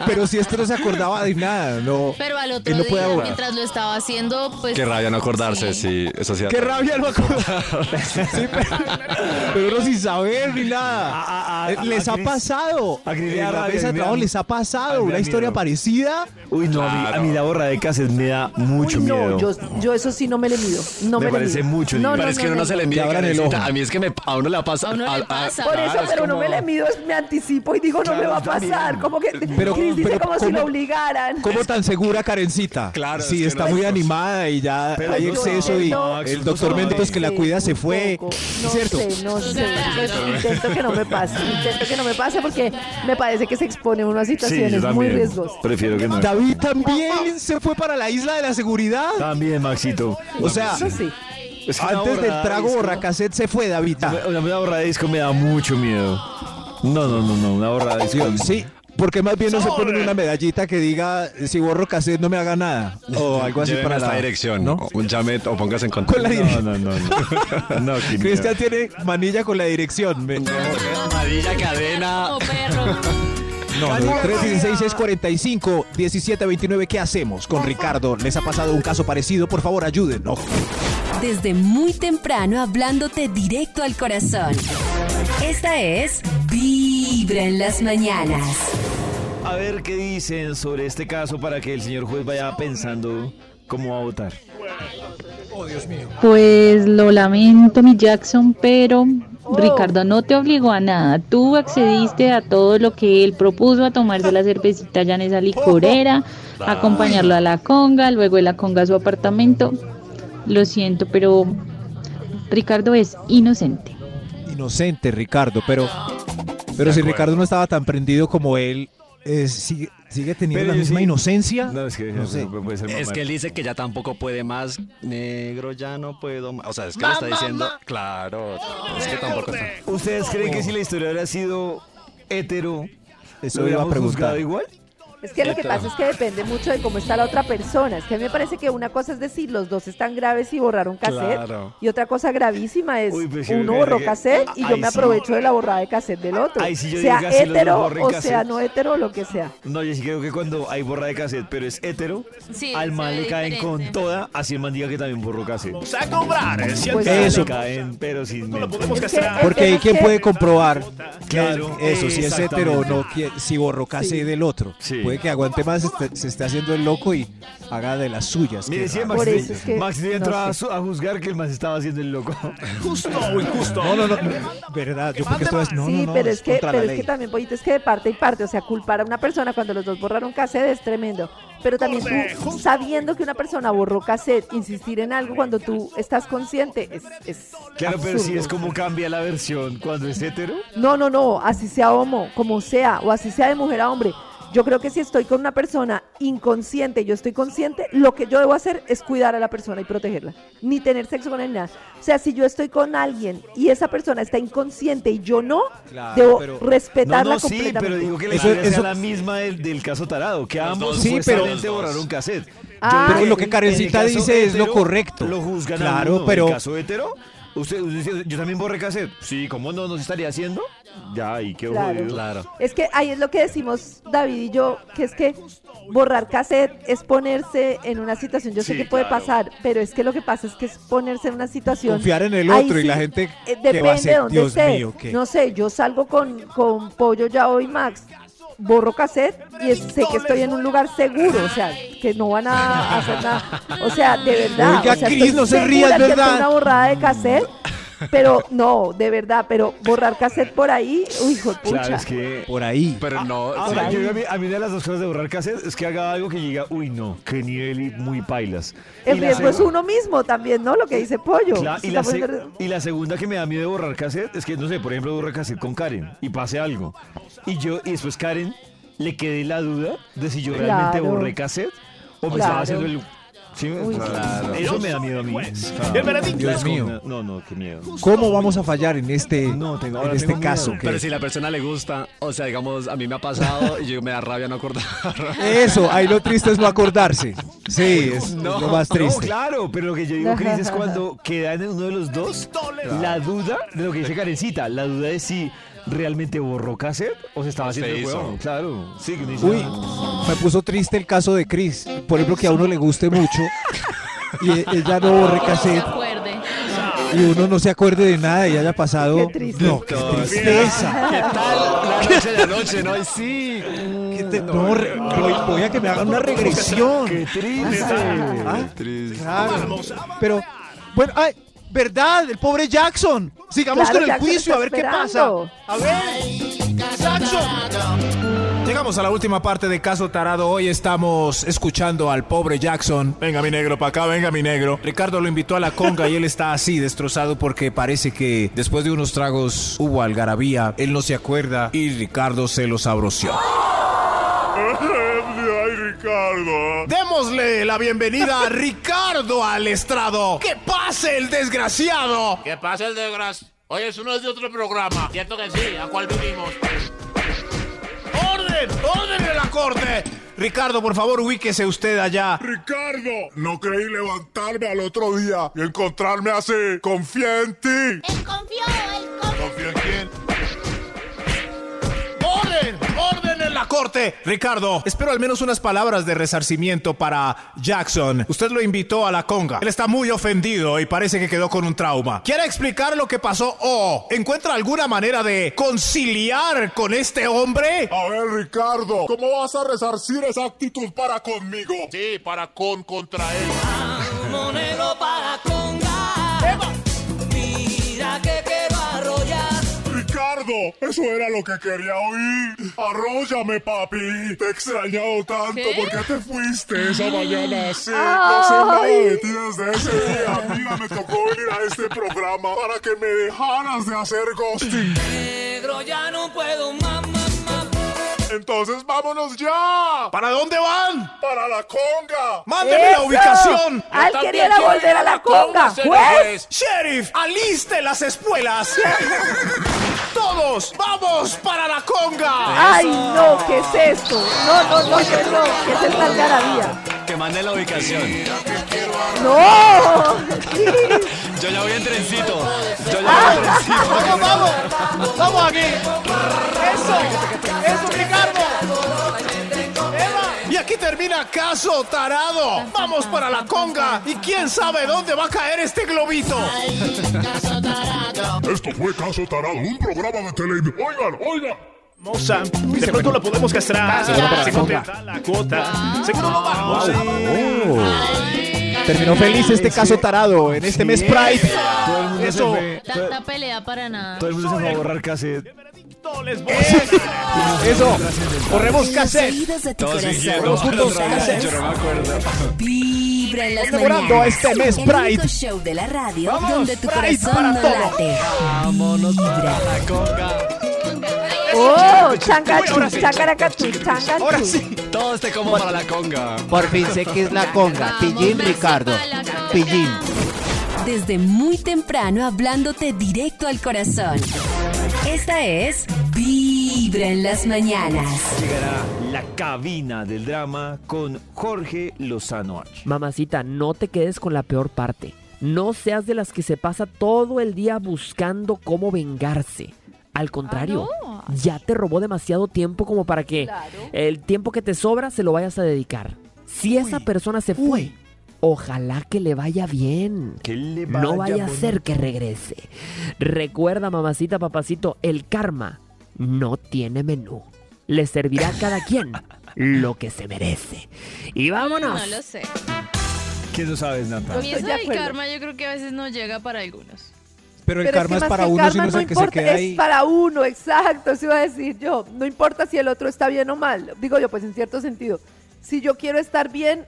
pero si este no se acordaba de nada, no. Pero al otro no día, mientras lo estaba haciendo, pues... Qué rabia no acordarse, Sí. Sí, eso sí. Qué rabia no acordar. [laughs] Sí, pero, pero uno sin saber ni nada. A- a- les a ha pasado. a Cris le En la mesa de trabajo les ha pasado. Una historia miedo. parecida. Uy, no, a mí, a mí la borra de cassette me da mucho Uy, miedo. no, yo, yo eso sí no me le mido. No me, Me le parece mido. mucho, No, no, Pero es que no, uno no, se no. le mide. A mí es que me, a uno le pasa. A uno le pasa. Por eso, pero no me le mido, me anticipo y digo, no me va a pasar. Como que Pero- Cris dice como si ¿cómo- lo obligaran. ¿Cómo tan segura, Karencita? Claro, Sí, está no- muy animada y ya hay no, y no, el doctor Méndez que la cuida se fue. poco. No ¿Cierto? sé, no sé. Pues, intento que no me pase. Intento que no me pase porque me parece que se expone uno a situaciones muy riesgosas. Prefiero que no. David también se fue para la isla de la seguridad. También, Maxito. O sea, Eso sí. Es que una antes del trago disco- borracassette se fue David. Una, una borrada de disco me da mucho miedo. No, no, no, no, una borrada de disco. Sí, porque más bien no se ponen una medallita que diga si borro cassette no me haga nada o algo así para esta la dirección, ¿no? ¿no? Un llame o póngase en contacto. Con la dirección. No, no, no. [laughs] No, no Cristian tiene manilla con la dirección. Me- Amarilla, cadena. Perro. No, no, 316-645, 1729. ¿Qué hacemos con Ricardo? ¿Les ha pasado un caso parecido? Por favor, ayúdenos. Desde muy temprano hablándote directo al corazón. Esta es Vibra en las mañanas. A ver qué dicen sobre este caso para que el señor juez vaya pensando cómo va a votar. Pues lo lamento, mi Jackson, pero Ricardo no te obligó a nada. Tú accediste a todo lo que él propuso, a tomarse la cervecita allá en esa licorera, a acompañarlo a la conga, luego de la conga a su apartamento. Lo siento, pero Ricardo es inocente. Inocente, Ricardo, pero, pero si Ricardo no estaba tan prendido como él, eh, sigue, sigue teniendo Pero la misma sí- inocencia. No, es que No sé. no puede ser Es que él dice que ya tampoco puede más. Negro, ya no puedo más. O sea, es que le está diciendo. Claro, es que tampoco está. ¿Ustedes creen que si la historia hubiera sido hetero, Eso lo iba a preguntar. igual? Es que lo que pasa es que depende mucho de cómo está la otra persona. Es que a mí me parece que una cosa es decir, los dos están graves y borraron cassette. Claro. Y otra cosa gravísima es, Uy, pues uno borró que- cassette y yo Ahí me sí. aprovecho de la borrada de cassette del otro. Ahí sí yo sea hetero borren o cassette. sea no hetero o lo que sea. No, yo sí creo que cuando hay borra de cassette, pero es hetero, Sí, al man le caen con toda, así el man diga que también borró cassette. O sea, cobrar, ¿eh? Si Pues Eso. Le caen, pero sin Es que el Porque es quien que- puede comprobar Claro, eso, si es hetero o no, si borró casi del otro. Sí. Puede que aguante más, se esté haciendo el loco y haga de las suyas. Mire, sí. Max, es que- Max te no entró a, sé. su- a juzgar que el se estaba haciendo el loco. [laughs] Justo o injusto. No, no, no, no, verdad, yo porque esto es, no, sí, no, no, pero es, que, pero es que también, Pollito, es que de parte y parte, o sea, culpar a una persona cuando los dos borraron cassette es tremendo. Pero también tú, sabiendo que una persona borró cassette, insistir en algo cuando tú estás consciente es, es Claro, pero sí absurdo. es como cambia la versión cuando es hetero. No, no, no, así sea homo, como sea, o así sea de mujer a hombre. Yo creo que si estoy con una persona inconsciente, yo estoy consciente, lo que yo debo hacer es cuidar a la persona y protegerla. Ni tener sexo con él, nada. O sea, si yo estoy con alguien y esa persona está inconsciente y yo no, Claro, debo pero- respetarla No, no, sí, pero digo que la Eso- historia sea eso- la misma del, del caso tarado, que ambos Sí, pero- borraron cassette. Ah, Pero lo que Karencita dice es lo correcto. Lo juzgan a Claro, uno. pero- En el caso hetero, usted, usted dice, yo también borré cassette. Sí, ¿cómo no? ¿No se estaría haciendo? Ya, y qué Claro. jodido. Claro. Es que ahí es lo que decimos David y yo, que es que borrar cassette es ponerse en una situación, yo sé que puede claro. pasar, pero es que lo que pasa es que es ponerse en una situación... Confiar en el otro y la gente eh, depende va a de dónde Dios esté. mío, ¿qué? No sé, yo salgo con, con Pollo ya hoy, Max, borro cassette y es- sé que estoy en un lugar seguro, o sea, que no van a hacer nada. O sea, de verdad. Oiga, o sea, Cris, no se segura ría, es que fue verdad. una borrada de cassette. Pero no, de verdad, pero borrar cassette por ahí, uy, hijo de pucha. Claro, es que... Por ahí. Pero no. Ah, sí. yo- a, mí, a mí una de las dos cosas de borrar cassette es que haga algo que diga, uy, no, qué nivel y muy pailas. El riesgo es uno mismo también, ¿no? Lo que dice Pollo. Y, la está seg- poniendo- y la segunda que me da miedo de borrar cassette es que, no sé, por ejemplo, borrar cassette con Karen y pase algo. Y yo, y después Karen le quede la duda de si yo realmente Claro. borré cassette o me Claro. estaba haciendo el. ¿Sí? Uy, Claro. Eso me da miedo a mí. Pues, el Dios mío. No, no, qué miedo. ¿Cómo vamos a fallar en este, No, tengo- ahora en este tengo caso? Pero si la persona le gusta, o sea, digamos, a mí me ha pasado y yo me da rabia no acordar. Eso, ahí lo triste es no acordarse. Sí, es, es lo más No, triste. claro, pero lo que yo digo, Cris, es cuando queda en uno de los dos la duda de lo que dice Karencita, la duda de si realmente borró cassette o se estaba haciendo el hizo. juego. Claro, sí, me puso triste el caso de Chris. Por ejemplo, que a uno le guste mucho y ella no borre Se cassette y uno no se acuerde de nada y haya pasado. Qué triste. No, qué tristeza. ¿Qué tal? La noche de anoche, ¿no? Ay, sí. ¿Qué te- no, re- voy, voy a que me hagan una regresión. Qué triste. Ah, Claro. Pero, bueno, ay, ¿verdad? El pobre Jackson. Sigamos Claro, con el Jackson juicio, a ver qué pasa. A ver. Jackson. Llegamos a la última parte de Caso Tarado. Hoy estamos escuchando al pobre Jackson. Venga, mi negro, para acá, venga, mi negro. Ricardo lo invitó a la conga y él está así destrozado porque parece que después de unos tragos hubo algarabía. Él no se acuerda y Ricardo se lo sabroció. [laughs] Ricardo. Démosle la bienvenida a Ricardo al estrado. ¡Que pase el desgraciado! ¿Qué pasa el desgracia? Oye, eso no es de otro programa. Cierto que sí, ¿a cuál vinimos? ¡Orden! ¡Orden en la corte! Ricardo, por favor, ubíquese usted allá. Ricardo, no creí levantarme al otro día y encontrarme así. Confía en ti. Él confió, él confió. Corte! Ricardo, espero al menos unas palabras de resarcimiento para Jackson. Usted lo invitó a la conga. Él está muy ofendido y parece que quedó con un trauma. ¿Quiere explicar lo que pasó o encuentra alguna manera de conciliar con este hombre? A ver, Ricardo, ¿cómo vas a resarcir esa actitud para conmigo? Sí, para con contra él. Monero para Eso era lo que quería oír. Arróllame, papi. Te he extrañado tanto. ¿Qué? ¿Por qué te fuiste esa [gasps] mañana así? No sé nada de ti desde ese día. Mira, me tocó venir a este programa para que me dejaras de hacer ghosting. Negro ya no puedo más. Entonces vámonos ya. ¿Para dónde van? Para la conga. ¡Mándeme la ¡Eso! ubicación! Al quería volver a la conga, conga, juez. ¡Sheriff! ¡Aliste las espuelas! [laughs] ¡Todos! ¡Vamos para la conga! Ay, no, ¿qué es esto? No, no, no, yo no, ¿qué es esta algarabía? Que mande la ubicación. ¡No! [laughs] [laughs] Yo ya voy en trencito. Yo ya Ah. voy en trencito. Vamos, vamos. Vamos aquí. Eso. Eso, Ricardo. Eva. Y aquí termina Caso Tarado. Vamos para la conga. Y quién sabe dónde va a caer este globito. Esto fue Caso Tarado, un programa de televisión. Oigan, oigan. Moza, de pronto la podemos castrar. Si la cuota. Seguro lo vamos. Terminó feliz este caso tarado en este mes Pride. Todo el mundo Eso. se fue. Todo, Tanta pelea para nada. todo el mundo se fue a borrar cassette. Les voy Eso. Corremos cassette. Todos juntos, cassette. Yo no me acuerdo. Vibra en las Conmemorando mañanas. este mes Pride. show de la radio Vamos, donde tu corazón no late. Vámonos para la conga. ¡Oh! Changachu, changaracatu, changachu. Ahora sí. Todo este como para la conga. Por fin sé que es la conga. Pillín Ricardo. Pillín. Desde muy temprano hablándote directo al corazón. Esta es Vibra en las mañanas. Llegará la cabina del drama con Jorge Lozano H. Mamacita, no te quedes con la peor parte. No seas de las que se pasa todo el día buscando cómo vengarse. Al contrario, ya te robó demasiado tiempo como para que el tiempo que te sobra se lo vayas a dedicar. Si esa persona se fue, ojalá que le vaya bien. Que le No vaya vaya a ser que regrese. Recuerda, mamacita, papacito, el karma no tiene menú. Le servirá a cada quien [laughs] lo que se merece. Y vámonos. No lo sé. ¿Qué no sabes, Nata? A mí eso estoy de del karma yo creo que a veces no llega para algunos. Pero el Pero karma que es para uno, si no es el que se importa, queda es ahí. para uno, exacto, eso iba a decir yo. No importa si el otro está bien o mal. Digo yo, pues en cierto sentido. Si yo quiero estar bien,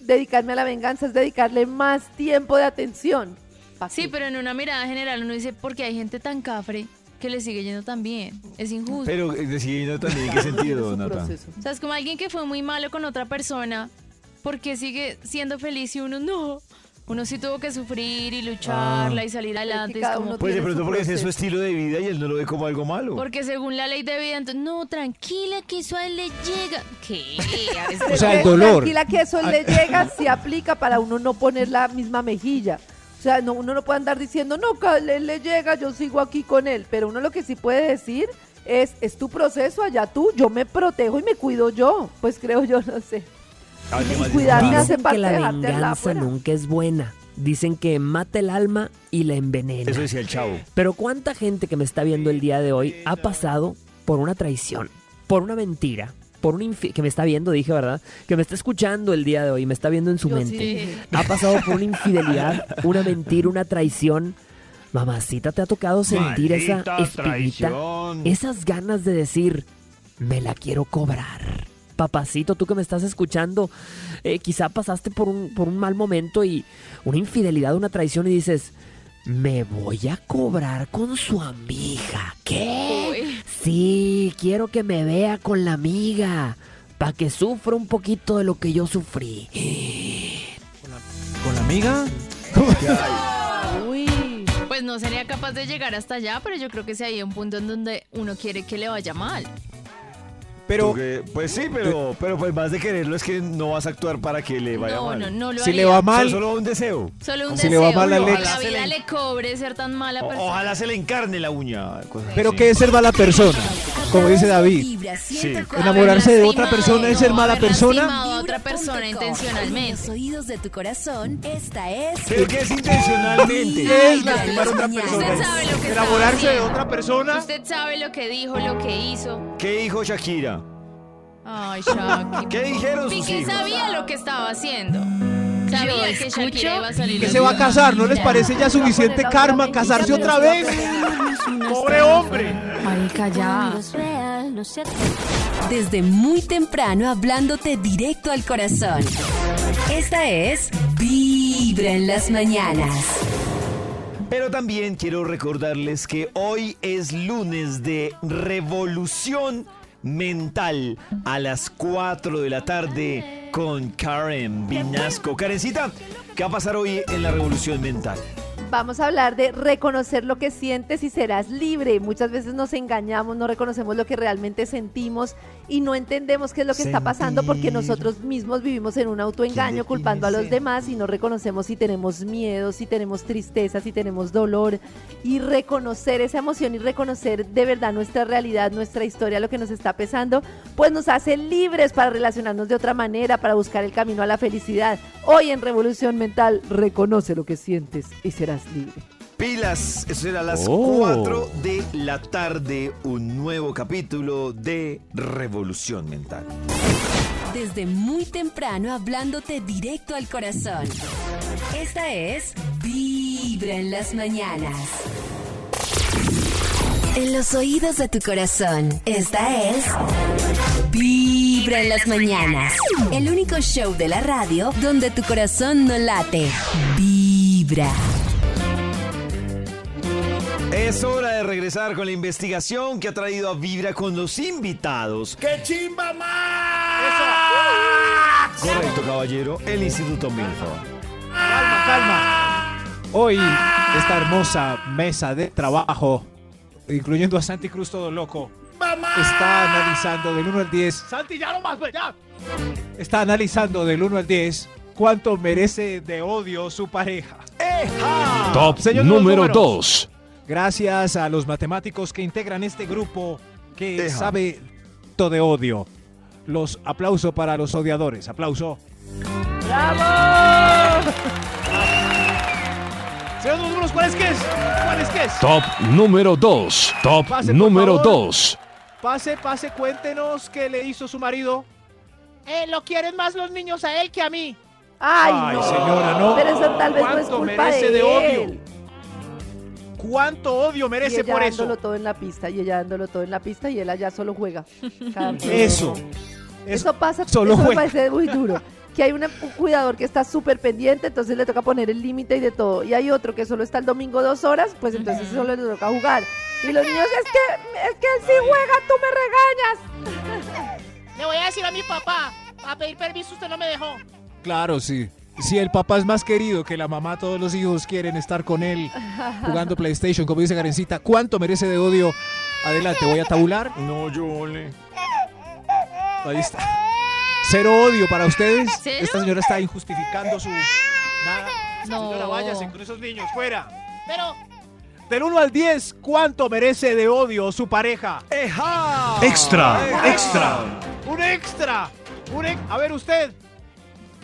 dedicarme a la venganza es dedicarle más tiempo de atención. Sí, pero en una mirada general uno dice, porque hay gente tan cafre que le sigue yendo tan bien. Es injusto. Pero eh, decidiendo también en qué sentido, Nata. O sea, es como alguien que fue muy malo con otra persona, porque sigue siendo feliz y uno no? Uno sí tuvo que sufrir y lucharla Ah. y salir adelante. es como, Pues de pronto porque ese es su estilo de vida y él no lo ve como algo malo. porque según la ley de vida, entonces, no, tranquila, que eso a él le llega. ¿Qué? A veces- [laughs] O sea, el dolor. Tranquila que eso le llega, si aplica para uno no poner la misma mejilla. O sea, no, uno no puede andar diciendo, no, que él le llega, yo sigo aquí con él. Pero uno lo que sí puede decir es, es tu proceso, allá tú, yo me protejo y me cuido yo. Pues creo yo, no sé. Y cuidarme hace Dicen parte que la venganza nunca es buena. Dicen que mata el alma y la envenena. Eso decía el chavo. Pero ¿cuánta gente que me está viendo el día de hoy ha pasado por una traición, por una mentira, por un que me está viendo, dije, ¿verdad? Que me está escuchando el día de hoy, me está viendo en su Yo mente. sí. Ha pasado por una infidelidad, una mentira, una traición. Mamacita, ¿te ha tocado sentir esa espinita? traición. Esas ganas de decir, me la quiero cobrar. Papacito, tú que me estás escuchando, eh, quizá pasaste por un, por un mal momento y una infidelidad, una traición y dices, me voy a cobrar con su amiga. ¿Qué? Sí, quiero que me vea con la amiga, para que sufra un poquito de lo que yo sufrí. ¿Con la amiga? Uy. Pues no sería capaz de llegar hasta allá, pero yo creo que si hay un punto en donde uno quiere que le vaya mal. Pero, pues sí, pero, pero pues más de quererlo es que no vas a actuar para que le vaya No, mal. no, no lo Si le va mal- Solo un deseo. Solo un Si le deseo. va mal a no, Alex- la vida le cobre ser tan mala O- persona. ojalá se le encarne la uña. pero. ¿qué es ser mala persona? Como dice David. Sí. ¿Enamorarse de otra persona es ser mala persona? a otra persona En intencionalmente. los oídos de tu corazón, esta es Pero que es intencionalmente. ¿Qué es lastimar a otra persona? Usted sabe lo que ¿Enamorarse de otra persona? Usted sabe lo que dijo, lo que hizo. ¿Qué dijo Shakira? Ay, Shakira. ¿Qué dijeron sus Piqué hijos? sabía lo que estaba haciendo. Sabía que escucho Shakira iba a salir. Que se va a casar, ¿no les parece ya suficiente karma casarse otra vez? [laughs] Pobre hombre. Marica, ya. Desde muy temprano hablándote directo al corazón. Esta es Vibra en las mañanas. Pero también quiero recordarles que hoy es lunes de revolución mental a las 4 de la tarde con Karen Vinasco. Karencita, ¿qué va a pasar hoy en la revolución mental? Vamos a hablar de reconocer lo que sientes y serás libre. Muchas veces nos engañamos, no reconocemos lo que realmente sentimos y no entendemos qué es lo que está pasando porque Sentir. nosotros mismos vivimos en un autoengaño culpando a los demás y no reconocemos si tenemos miedo, si tenemos tristeza, si tenemos dolor y reconocer esa emoción y reconocer de verdad nuestra realidad, nuestra historia, lo que nos está pesando, pues nos hace libres para relacionarnos de otra manera, para buscar el camino a la felicidad. Hoy en Revolución Mental, reconoce lo que sientes y serás libre. Pilas, eso será a las Oh. 4 de la tarde, un nuevo capítulo de Revolución Mental. Desde muy temprano hablándote directo al corazón. Esta es Vibra en las mañanas. En los oídos de tu corazón, esta es Vibra en las mañanas. El único show de la radio donde tu corazón no late. Vibra. Es hora de regresar con la investigación que ha traído a Vibra con los invitados. ¡Qué chimba más! Correcto, caballero, el Instituto Milford. Calma, calma. Hoy, esta hermosa mesa de trabajo, incluyendo a Santi Cruz todo loco, está analizando del 1 al 10, Santi, ya no más, pues, ya. está analizando del 1 al 10 cuánto merece de odio su pareja. Top Señor número números. 2. Gracias a los matemáticos que integran este grupo que sabe todo de odio. Los aplauso para los odiadores. Aplauso. [laughs] Señor de los números, ¿cuál es que es? ¿Cuál es que es? Top número 2. Top Pase, número favor. 2. Pase, pase, cuéntenos qué le hizo su marido. Eh, lo quieren más los niños a él que a mí. Ay, Ay, no. señora, no. Pero eso tal vez no es ¿Cuánto culpa merece de, de odio? ¿Cuánto odio Y merece ella por dándolo eso? todo en la pista y ella dándolo todo en la pista y él allá solo juega. [laughs] Eso. Eso pasa, solo eso me juega. parece muy duro. Que hay una- un cuidador que está súper pendiente, entonces le toca poner el límite y de todo. Y hay otro que solo está el domingo dos horas, pues entonces solo le toca jugar. Y los niños, es que, es que él sí juega, tú me regañas. Le voy a decir a mi papá. A pedir permiso usted no me dejó. Claro, sí. Si el papá es más querido que la mamá, todos los hijos quieren estar con él jugando PlayStation, como dice Karencita. ¿Cuánto merece de odio? Adelante, voy a tabular. No, yo le. Ahí está. Cero odio para ustedes. ¿Cero? Esta señora está injustificando su. Nada. No. Señora, váyase con esos niños, fuera. Pero, Del 1 al 10, ¿cuánto merece de odio su pareja? ¡Eja! Extra, extra. ¡Un extra! Un ex- A ver, usted.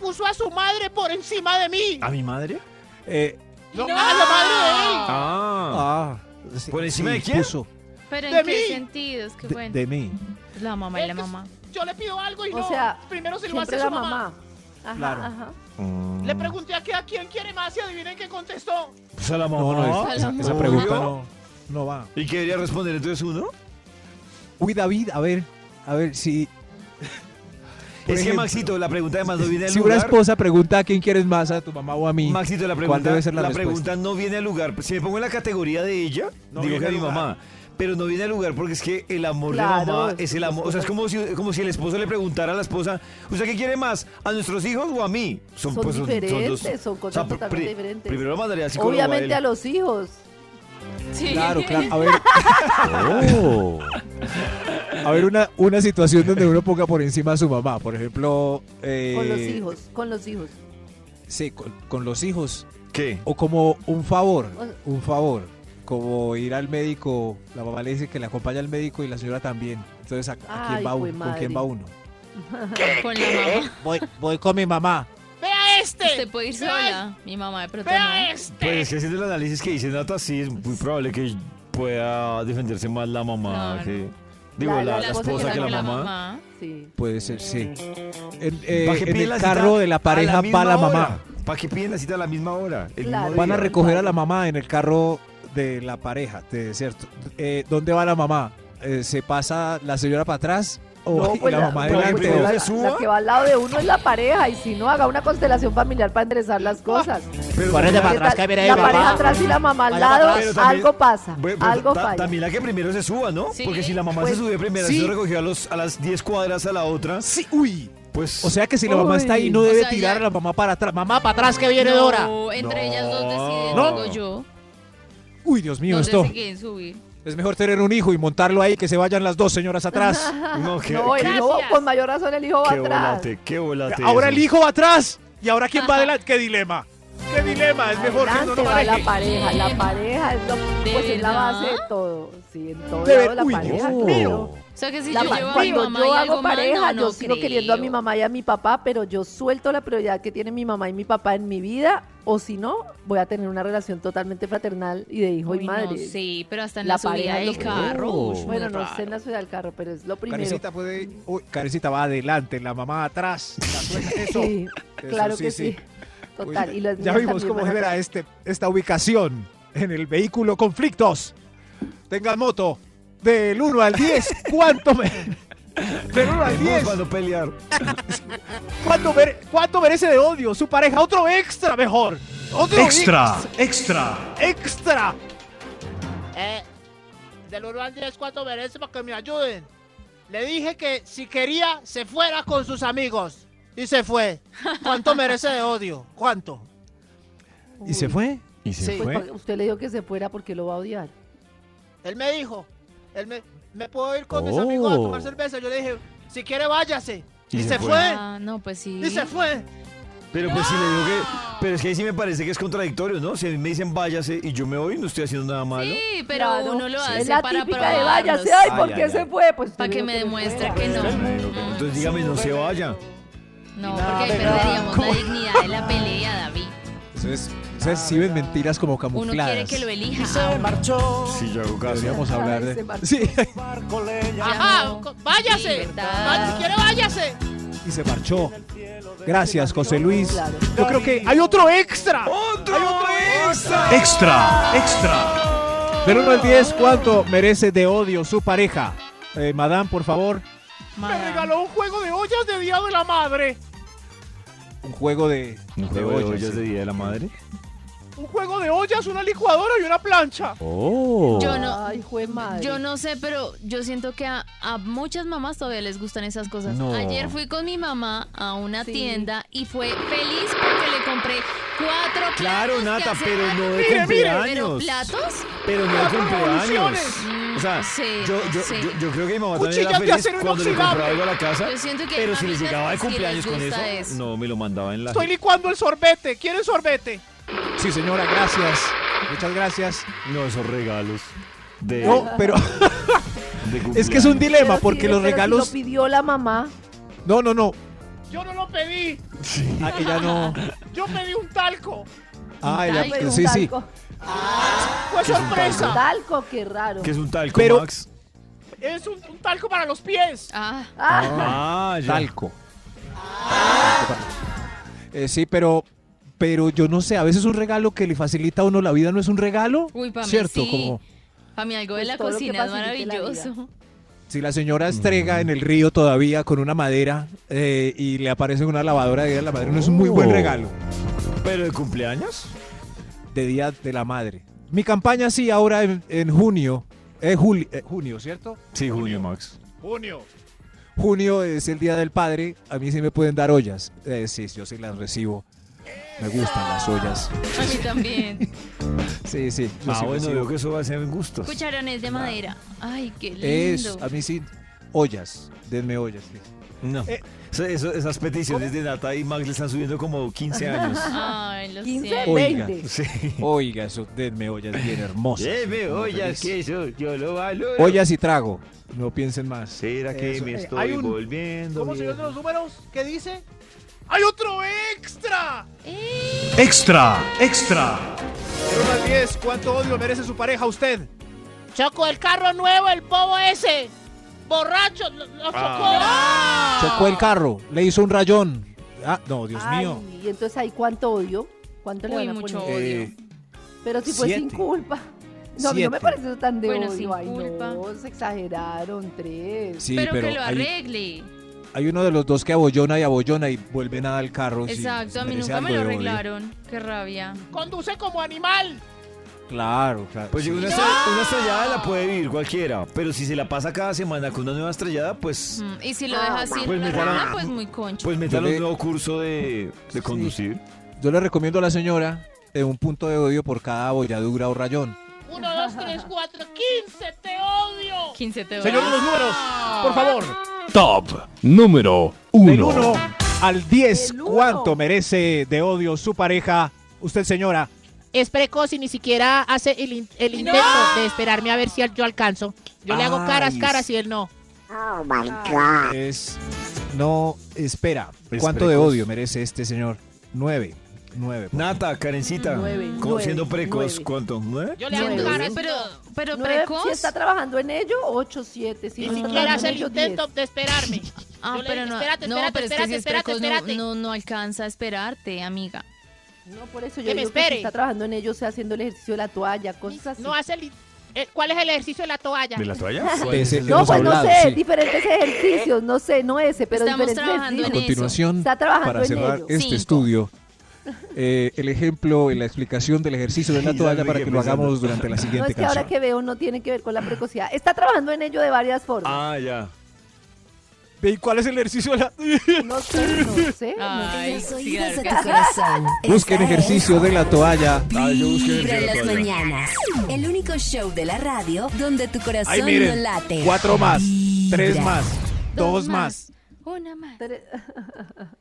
Puso a su madre por encima de mí. ¿A mi madre? Eh, No, a la madre de él. Ah. ah, sí, ¿Por encima sí, de quién? puso. Pero De en qué mí. sentidos, qué De, bueno. de mí. La mamá y la mamá. Yo le pido algo y O no. sea, Primero se lo hace la su mamá. mamá. Ajá, Claro. ajá. Le pregunté a, qué- a quién quiere más y adivinen qué contestó. Pues a la mamá. No, no, esa, pregunta no, no va. ¿Y qué debería responder entonces uno? Uy, David, a ver, a ver si. Es que Maxito, la pregunta además no viene al Si una lugar. esposa pregunta a quién quieres más, a tu mamá o a mí. Maxito, la ¿Cuál pregunta, debe ser la, la pregunta no viene al lugar. Si me pongo en la categoría de ella, No digo que a mi mamá. Pero no viene al lugar porque es que el amor Claro, de mamá es el son amor. O sea, es como si, como si el esposo le preguntara a la esposa, ¿usted qué quiere más? ¿A nuestros hijos o a mí? Son pues, diferentes, son cosas pr- totalmente diferentes. Primero lo mandaría al psicólogo Obviamente a los hijos. Sí. Claro, [laughs] claro. A ver. Oh. A ver, una, una situación donde uno ponga por encima a su mamá. Por ejemplo. eh, Con los hijos, con los hijos. Sí, con, con los hijos. ¿Qué? O como un favor. Un favor. Como ir al médico. La mamá le dice que le acompaña al médico y la señora también. Entonces, ¿a, a quién Ay, va uno? ¿Con quién va uno? [laughs] Con la mamá. Voy, voy con mi mamá. Vea este. Usted puede ir Vea sola. Mi mamá de pronto Vea no. este. Pues es que haciendo el análisis que dice Nata, sí, es muy probable que pueda defenderse más la mamá Claro. que. Digo, La- la, la la esposa que la mamá. mamá. Sí. Puede ser, sí. En, eh, ¿Para qué en piden el la carro cita de la a pareja misma va la mamá. hora? ¿Para qué piden la cita a la misma hora? El Claro. mismo Van a día? recoger a la mamá en el carro de la pareja, de cierto. Eh, ¿Dónde va la mamá? Eh, ¿Se pasa la señora para atrás O No, pues la mamá no, delante. pues la, se suba. la que va al lado de uno es la pareja y si no, haga una constelación familiar para enderezar las cosas. Pero para ¿Qué atrás que viene la pareja mamá. atrás y la mamá al lado. Pero también- algo pasa, pero algo ta- falla. También la que primero se suba, ¿no? Sí. Porque si la mamá Pues, se subió primero, sí. se recogió a, los, a las 10 cuadras a la otra, Sí, uy. pues... O sea que si la mamá está ahí, no debe O sea, tirar ya- a la mamá para atrás. Mamá, para atrás que viene Dora. No, entre ellas dos deciden, No. digo yo. Uy, Dios mío, ¿Dónde esto. se quieren subir? Es mejor tener un hijo y montarlo ahí que se vayan las dos señoras atrás. [laughs] no, qué, No, el hijo, con mayor razón el hijo va qué atrás. volate, qué volate. Ahora eso. el hijo va atrás. ¿Y ahora quién va adelante? ¡Qué dilema! ¡Qué dilema! Es mejor que uno no va la pareja, la pareja es, lo, ¿De pues es la base de todo. Sí, en todo De ver- lado la uy, pareja, Dios. claro. O sea que si La yo pa- llevo a mi cuando mamá yo y hago algo mal, pareja, no, yo sigo queriendo a mi mamá y a mi papá, pero yo suelto la prioridad que tiene mi mamá y mi papá en mi vida, o si no, voy a tener una relación totalmente fraternal y de hijo Uy, y no, madre. sí, pero hasta en La la, subida del carro. Oh. Bueno, no raro. sé en la ciudad del carro, pero es lo primero. Carecita puede. Uy, Carecita va adelante, la mamá atrás. La suegra- Eso. Sí, Eso claro sí, que sí. sí. Total. Uy, y las ya vimos cómo genera este, esta ubicación en el vehículo conflictos. Tengan moto. Del 1 al 10, ¿cuánto me.? Del 1 al Vamos 10, para no pelear. ¿cuánto, mere- ¿cuánto merece de odio su pareja? Otro extra mejor. Otro Extra, extra. extra. Eh, del 1 al 10, ¿cuánto merece para que me ayuden? Le dije que si quería, se fuera con sus amigos. Y se fue. ¿Cuánto merece de odio? ¿Cuánto? ¿Y se fue? Y se Sí. Pues fue. usted le dijo que se fuera porque lo va a odiar. Él me dijo, él me, me puedo ir con mis Oh. amigos a tomar cerveza. Yo le dije, si quiere, váyase. Y Y, se se, fue. fue. Ah, no, pues sí. Y se fue. Pero pues sí le digo que... Pero es que ahí sí me parece que es contradictorio, ¿no? Si a mí me dicen váyase y yo me voy, no estoy haciendo nada malo. Sí, pero Claro. uno lo hace Es la para típica de váyase, ay, ¿por Ay, qué ay, se ay. fue? Pues Para que digo me se demuestre fue. que no. Entonces dígame, no se vaya. No, porque ahí perderíamos la dignidad de la pelea, David. Eso es, eso es sí ven mentiras como Uno camufladas. quiere que lo elija. Y se Ah, marchó. Sí, yo hago caso. Deberíamos hablar Ay, de... Sí. Ajá, váyase. Va- si quiere, váyase. y se marchó. Gracias, José Luis. Claro. Yo creo que hay otro extra. ¡Otro extra! Extra, extra. Del 1 al 10, ¿cuánto merece de odio su pareja? Eh, Madame, por favor, Me regaló un juego de ollas de Día de la Madre. Un juego de, ¿Un juego de ollas, ollas sí. de Día de la Madre? Un juego de ollas, una licuadora y una plancha. Oh. Yo no, Ay, madre. yo no sé, pero yo siento que a, a muchas mamás todavía les gustan esas cosas. No. Ayer fui con mi mamá a una Sí. tienda y fue feliz compré cuatro Claro, platos que Nata, hace- pero no de [laughs] Mire, mire, ¿Pero cumpleaños. platos? Pero no de cumpleaños. O sea, Sí, yo, yo, sí. yo, yo creo que mi mamá también era feliz cuando le compraba algo a la casa. Yo siento que Pero si le llegaba de cumpleaños con eso, eso. no me lo mandaba en la. Estoy licuando el sorbete. ¿Quieren sorbete? Sí, señora, gracias. Muchas gracias. No, esos regalos. De, No, pero [laughs] de [laughs] es que es un cumpleaños. dilema Pero porque sí, los regalos... lo pidió la mamá. No, no, no. Yo no lo pedí. Ah, ella no. [laughs] Yo pedí un talco. Ah, Pero un sí, sí. talco. Fue ¿Qué es un sorpresa. Talco, qué raro. Que es un talco, Pero- Max. Es un, un talco para los pies. Ah, Ah, Ah, ya. Talco. Eh, sí, pero, pero yo no sé, a veces un regalo que le facilita a uno la vida no es un regalo. Uy, pa' mí ¿Cierto? sí. Como para mí algo de Pues la todo lo que cocina es facilite la vida. maravilloso. Si la señora estrega en el río todavía con una madera eh, y le aparece una lavadora de día de la madre, no es un muy buen Oh. regalo ¿Pero de cumpleaños? de día de la madre. Mi campaña sí, ahora en, en junio, eh, juli- eh, junio, ¿cierto? Sí, junio, Max. Junio. Junio es el día del padre, a mí sí me pueden dar ollas. Eh, sí, yo sí las recibo. Me gustan las ollas. A mí también. [laughs] Sí, sí. Ah, sí bueno, veo que eso va a ser en gustos. Cucharones de madera. Ay, qué lindo. Es, a mí sí, ollas. Denme ollas. sí. No. Eh, Eso- esas peticiones de Nata y Max le están subiendo como 15 años. [laughs] Ay, lo 15, siento. Oiga. 20. Sí. Oiga, eso, denme ollas bien hermosas. Muy ollas, que eso yo lo valoro. Ollas y trago. No piensen más. ¿Será que Eso. me Eh, estoy un- volviendo? ¿Cómo de viejo? los números? ¿Qué dice? ¡Hay otro extra! Extra, extra. Del 1 al 10, ¿cuánto odio merece su pareja a usted? Choco el carro nuevo, el bobo ese. Borracho, lo, lo chocó. Chocó el carro, le hizo un rayón. Ah, no, Dios Ay, mío. Y entonces ahí cuánto odio. ¿Cuánto le van a mucho poner? odio. Eh, Pero si fue sin culpa. No, a mí no me parece eso tan de Bueno, odio. sin Ay, culpa. no, se exageraron. Tres. Sí, pero, pero que lo arregle. Hay uno de los dos que abollona y abollona y vuelve nada al carro. Exacto, a mí nunca me lo odio. arreglaron. Qué rabia. Conduce como animal. Claro, claro. Pues sí. una, estre- una estrellada la puede vivir cualquiera, pero si se la pasa cada semana con una nueva estrellada, pues, Mm, Y si lo Pues me da la- rana, pues muy concho. pues metan un nuevo curso de, de conducir. Yo le recomiendo a la señora eh, un punto de odio por cada abolladura o rayón. Uno, dos, tres, cuatro, quince, te odio. 15 te Señor de los números, por favor. Top número Del 1. 1 al 10, Del uno. ¿cuánto merece de odio su pareja? Usted, señora. Es precoz y ni siquiera hace el, in- el intento de esperarme a ver si yo alcanzo. Yo le hago caras, caras y él no. Es. No, espera. Es ¿Cuánto de odio merece este señor? 9. 9. Nata, Karencita, Nueve, como nueve, siendo precoz, nueve. ¿cuánto? ¿Nueve? Yo le hago Nueve. pero, pero Nueve, precoz. Si está trabajando en ello, 8, 7. Si Ni no siquiera hace el intento 10. de esperarme. Ah, pero digo, no, espérate, no, espérate, pero es que espérate, si es espérate, precoz espérate. no, no alcanza a esperarte, amiga. No, por eso Que yo me que espere. si está trabajando en ello, sea haciendo el ejercicio de la toalla, cosas así. No hace el... eh, ¿Cuál es el ejercicio de la toalla? ¿De la toalla? [laughs] Ese No, pues no sé, sí. diferentes [laughs] ejercicios, no sé, no ese, pero Estamos diferentes trabajando A en ejercicios. continuación, Está trabajando para en cerrar ello. este Cinco. estudio, eh, el ejemplo y la explicación del ejercicio de la toalla para que lo hagamos durante la No, siguiente es que ahora canción. que veo no tiene que ver con la precocidad. Está trabajando en ello de varias formas. Ah, ya. ¿Y cuál es el ejercicio de la [laughs] No sé, no sé. no Ay, Los sí, oídos claro de que tu sí. corazón. Busquen ejercicio de la toalla. Ah, yo busqué el Vibra en la las toalla. mañanas. El único show de la radio donde tu corazón Ay, no miren. late. Cuatro más, tres Vibra. más, dos más. Una más. Tre- [laughs]